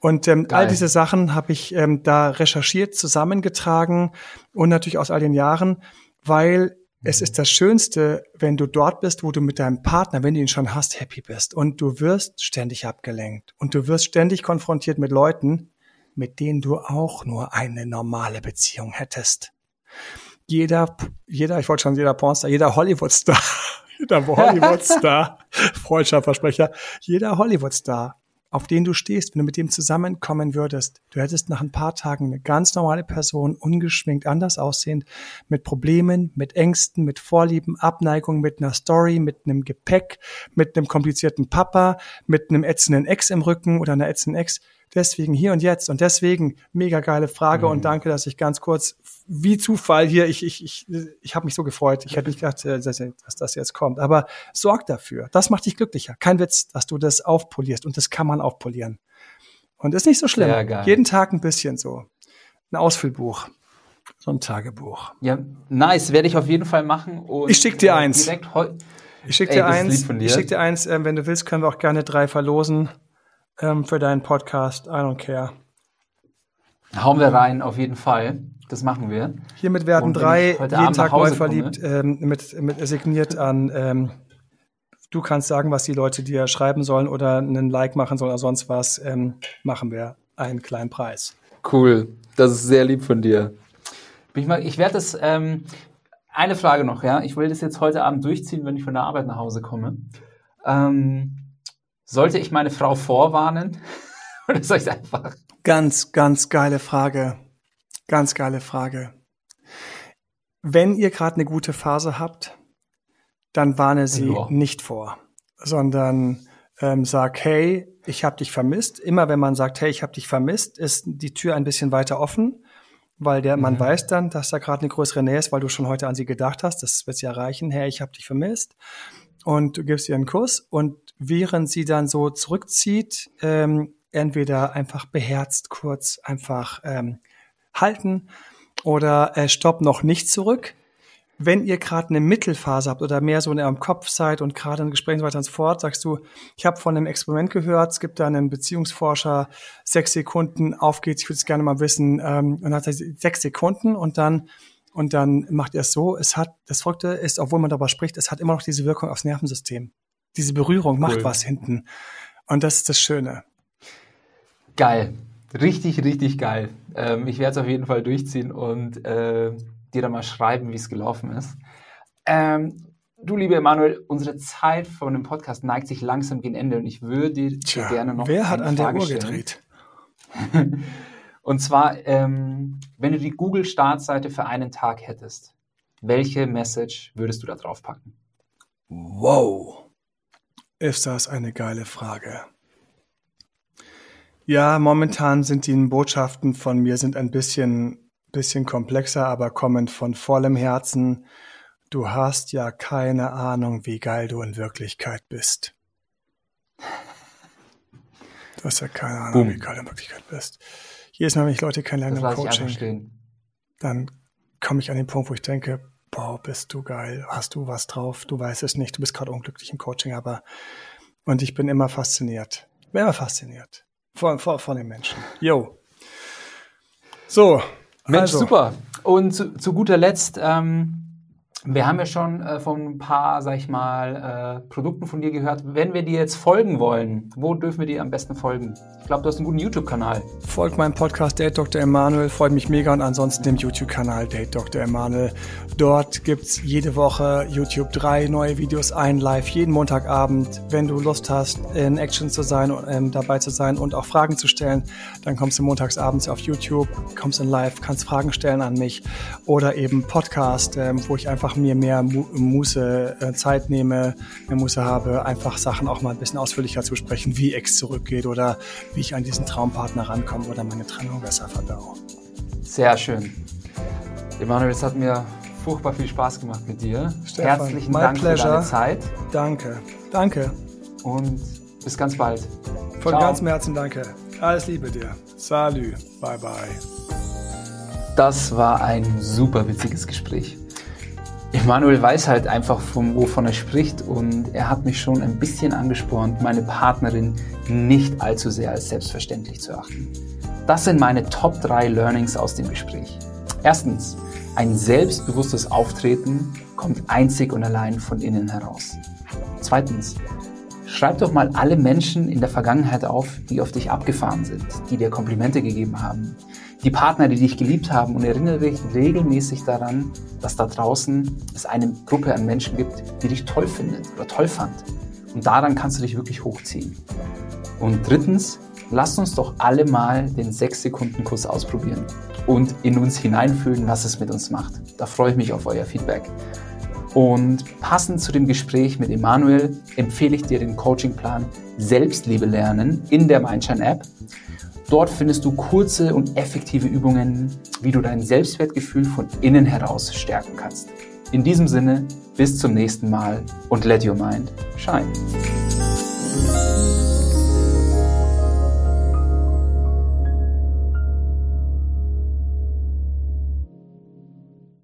Und ähm, all diese Sachen habe ich ähm, da recherchiert, zusammengetragen und natürlich aus all den Jahren, weil es ist das Schönste, wenn du dort bist, wo du mit deinem Partner, wenn du ihn schon hast, happy bist. Und du wirst ständig abgelenkt. Und du wirst ständig konfrontiert mit Leuten, mit denen du auch nur eine normale Beziehung hättest. Jeder, jeder, ich wollte schon jeder Pornstar, jeder Hollywood-Star jeder Hollywood-Star, Freundschaftsversprecher, jeder Hollywood-Star, auf den du stehst, wenn du mit dem zusammenkommen würdest, du hättest nach ein paar Tagen eine ganz normale Person, ungeschminkt, anders aussehend, mit Problemen, mit Ängsten, mit Vorlieben, Abneigung, mit einer Story, mit einem Gepäck, mit einem komplizierten Papa, mit einem ätzenden Ex im Rücken oder einer ätzenden Ex. Deswegen hier und jetzt und deswegen mega geile Frage mhm. und danke, dass ich ganz kurz wie Zufall hier, ich, ich, ich, ich habe mich so gefreut. Ich hätte nicht gedacht, äh, dass, das jetzt kommt. Aber sorg dafür. Das macht dich glücklicher. Kein Witz, dass du das aufpolierst und das kann man aufpolieren. Und ist nicht so schlimm. Jeden Tag ein bisschen so. Ein Ausfüllbuch. So ein Tagebuch. Ja, nice. Werde ich auf jeden Fall machen. Und ich schick dir eins. ich schick dir Ey, eins. Ich schick dir eins. Äh, wenn du willst, können wir auch gerne drei verlosen ähm, für deinen Podcast. I don't care. Hauen wir rein, auf jeden Fall. Das machen wir. Hiermit werden drei jeden Abend Tag neu verliebt, ähm, mit, mit signiert an. Ähm, du kannst sagen, was die Leute dir schreiben sollen oder einen Like machen sollen oder sonst was. Ähm, machen wir einen kleinen Preis. Cool. Das ist sehr lieb von dir. Ich, ich werde das. Ähm, eine Frage noch, ja. Ich will das jetzt heute Abend durchziehen, wenn ich von der Arbeit nach Hause komme. Ähm, sollte ich meine Frau vorwarnen? Oder soll ich einfach? Ganz, ganz geile Frage. Ganz geile Frage. Wenn ihr gerade eine gute Phase habt, dann warne sie ja. nicht vor, sondern ähm, sag, hey, ich habe dich vermisst. Immer wenn man sagt, hey, ich habe dich vermisst, ist die Tür ein bisschen weiter offen, weil der mhm. man weiß dann, dass da gerade eine größere Nähe ist, weil du schon heute an sie gedacht hast. Das wird sie erreichen. Hey, ich habe dich vermisst und du gibst ihr einen Kuss und während sie dann so zurückzieht, ähm, entweder einfach beherzt kurz einfach ähm, halten oder äh, stopp noch nicht zurück. Wenn ihr gerade eine Mittelphase habt oder mehr so in eurem Kopf seid und gerade in Gesprächen so weiter und so fort, sagst du, ich habe von einem Experiment gehört, es gibt da einen Beziehungsforscher, sechs Sekunden, auf geht's, ich würde es gerne mal wissen, ähm, und dann hat er sechs Sekunden und dann und dann macht er es so, es hat, das Folgte ist, obwohl man darüber spricht, es hat immer noch diese Wirkung aufs Nervensystem. Diese Berührung cool. macht was hinten. Und das ist das Schöne. Geil. Richtig, richtig geil. Ähm, ich werde es auf jeden Fall durchziehen und äh, dir dann mal schreiben, wie es gelaufen ist. Ähm, du, liebe Emanuel, unsere Zeit von dem Podcast neigt sich langsam gegen Ende und ich würde dir Tja, gerne noch wer hat an Frage der Uhr gedreht? Und zwar, ähm, wenn du die Google-Startseite für einen Tag hättest, welche Message würdest du da drauf packen? Wow, ist das eine geile Frage. Ja, momentan sind die Botschaften von mir sind ein bisschen bisschen komplexer, aber kommend von vollem Herzen. Du hast ja keine Ahnung, wie geil du in Wirklichkeit bist. Du hast ja keine Ahnung, Boom. wie geil du in Wirklichkeit bist. Jedes Mal, wenn ich Leute kennenlerne im Coaching, dann komme ich an den Punkt, wo ich denke, boah, bist du geil, hast du was drauf, du weißt es nicht, du bist gerade unglücklich im Coaching, aber und ich bin immer fasziniert, bin immer fasziniert von, von, von den Menschen. Yo. So. Mensch, also. super. Und zu, zu guter Letzt, ähm, wir haben ja schon äh, von ein paar, sag ich mal, äh, Produkten von dir gehört. Wenn wir dir jetzt folgen wollen, wo dürfen wir dir am besten folgen? Ich glaube, du hast einen guten YouTube-Kanal. Folgt meinem Podcast Date Dr. Emanuel, freut mich mega und ansonsten dem YouTube-Kanal Date Dr. Emanuel. Dort gibt's jede Woche YouTube drei neue Videos, ein live jeden Montagabend. Wenn du Lust hast, in Action zu sein, ähm, dabei zu sein und auch Fragen zu stellen, dann kommst du montagsabends auf YouTube, kommst in live, kannst Fragen stellen an mich oder eben Podcast, ähm, wo ich einfach mir mehr Muße äh, Zeit nehme, mehr Muße habe, einfach Sachen auch mal ein bisschen ausführlicher zu besprechen, wie Ex zurückgeht oder wie ich an diesen Traumpartner rankomme oder meine Trennung besser verdaue. Sehr schön. Emanuel, es hat mir furchtbar viel Spaß gemacht mit dir. Stefan, Herzlichen Dank pleasure. für deine Zeit. Danke, danke. Und bis ganz bald. Von Ciao. ganzem Herzen danke. Alles Liebe dir. Salü. Bye bye. Das war ein super witziges Gespräch. Emanuel weiß halt einfach, von, wovon er spricht und er hat mich schon ein bisschen angespornt, meine Partnerin nicht allzu sehr als selbstverständlich zu achten. Das sind meine Top 3 Learnings aus dem Gespräch. Erstens, ein selbstbewusstes Auftreten kommt einzig und allein von innen heraus. Zweitens, schreib doch mal alle Menschen in der Vergangenheit auf, die auf dich abgefahren sind, die dir Komplimente gegeben haben, die Partner, die dich geliebt haben und erinnere dich regelmäßig daran, dass da draußen es eine Gruppe an Menschen gibt, die dich toll findet oder toll fand. Und daran kannst du dich wirklich hochziehen. Und drittens, lasst uns doch alle mal den 6-Sekunden-Kurs ausprobieren und in uns hineinfühlen, was es mit uns macht. Da freue ich mich auf euer Feedback. Und passend zu dem Gespräch mit Emanuel empfehle ich dir den Coachingplan Selbstliebe lernen in der Mindshine App. Dort findest du kurze und effektive Übungen, wie du dein Selbstwertgefühl von innen heraus stärken kannst. In diesem Sinne, bis zum nächsten Mal und let your mind shine.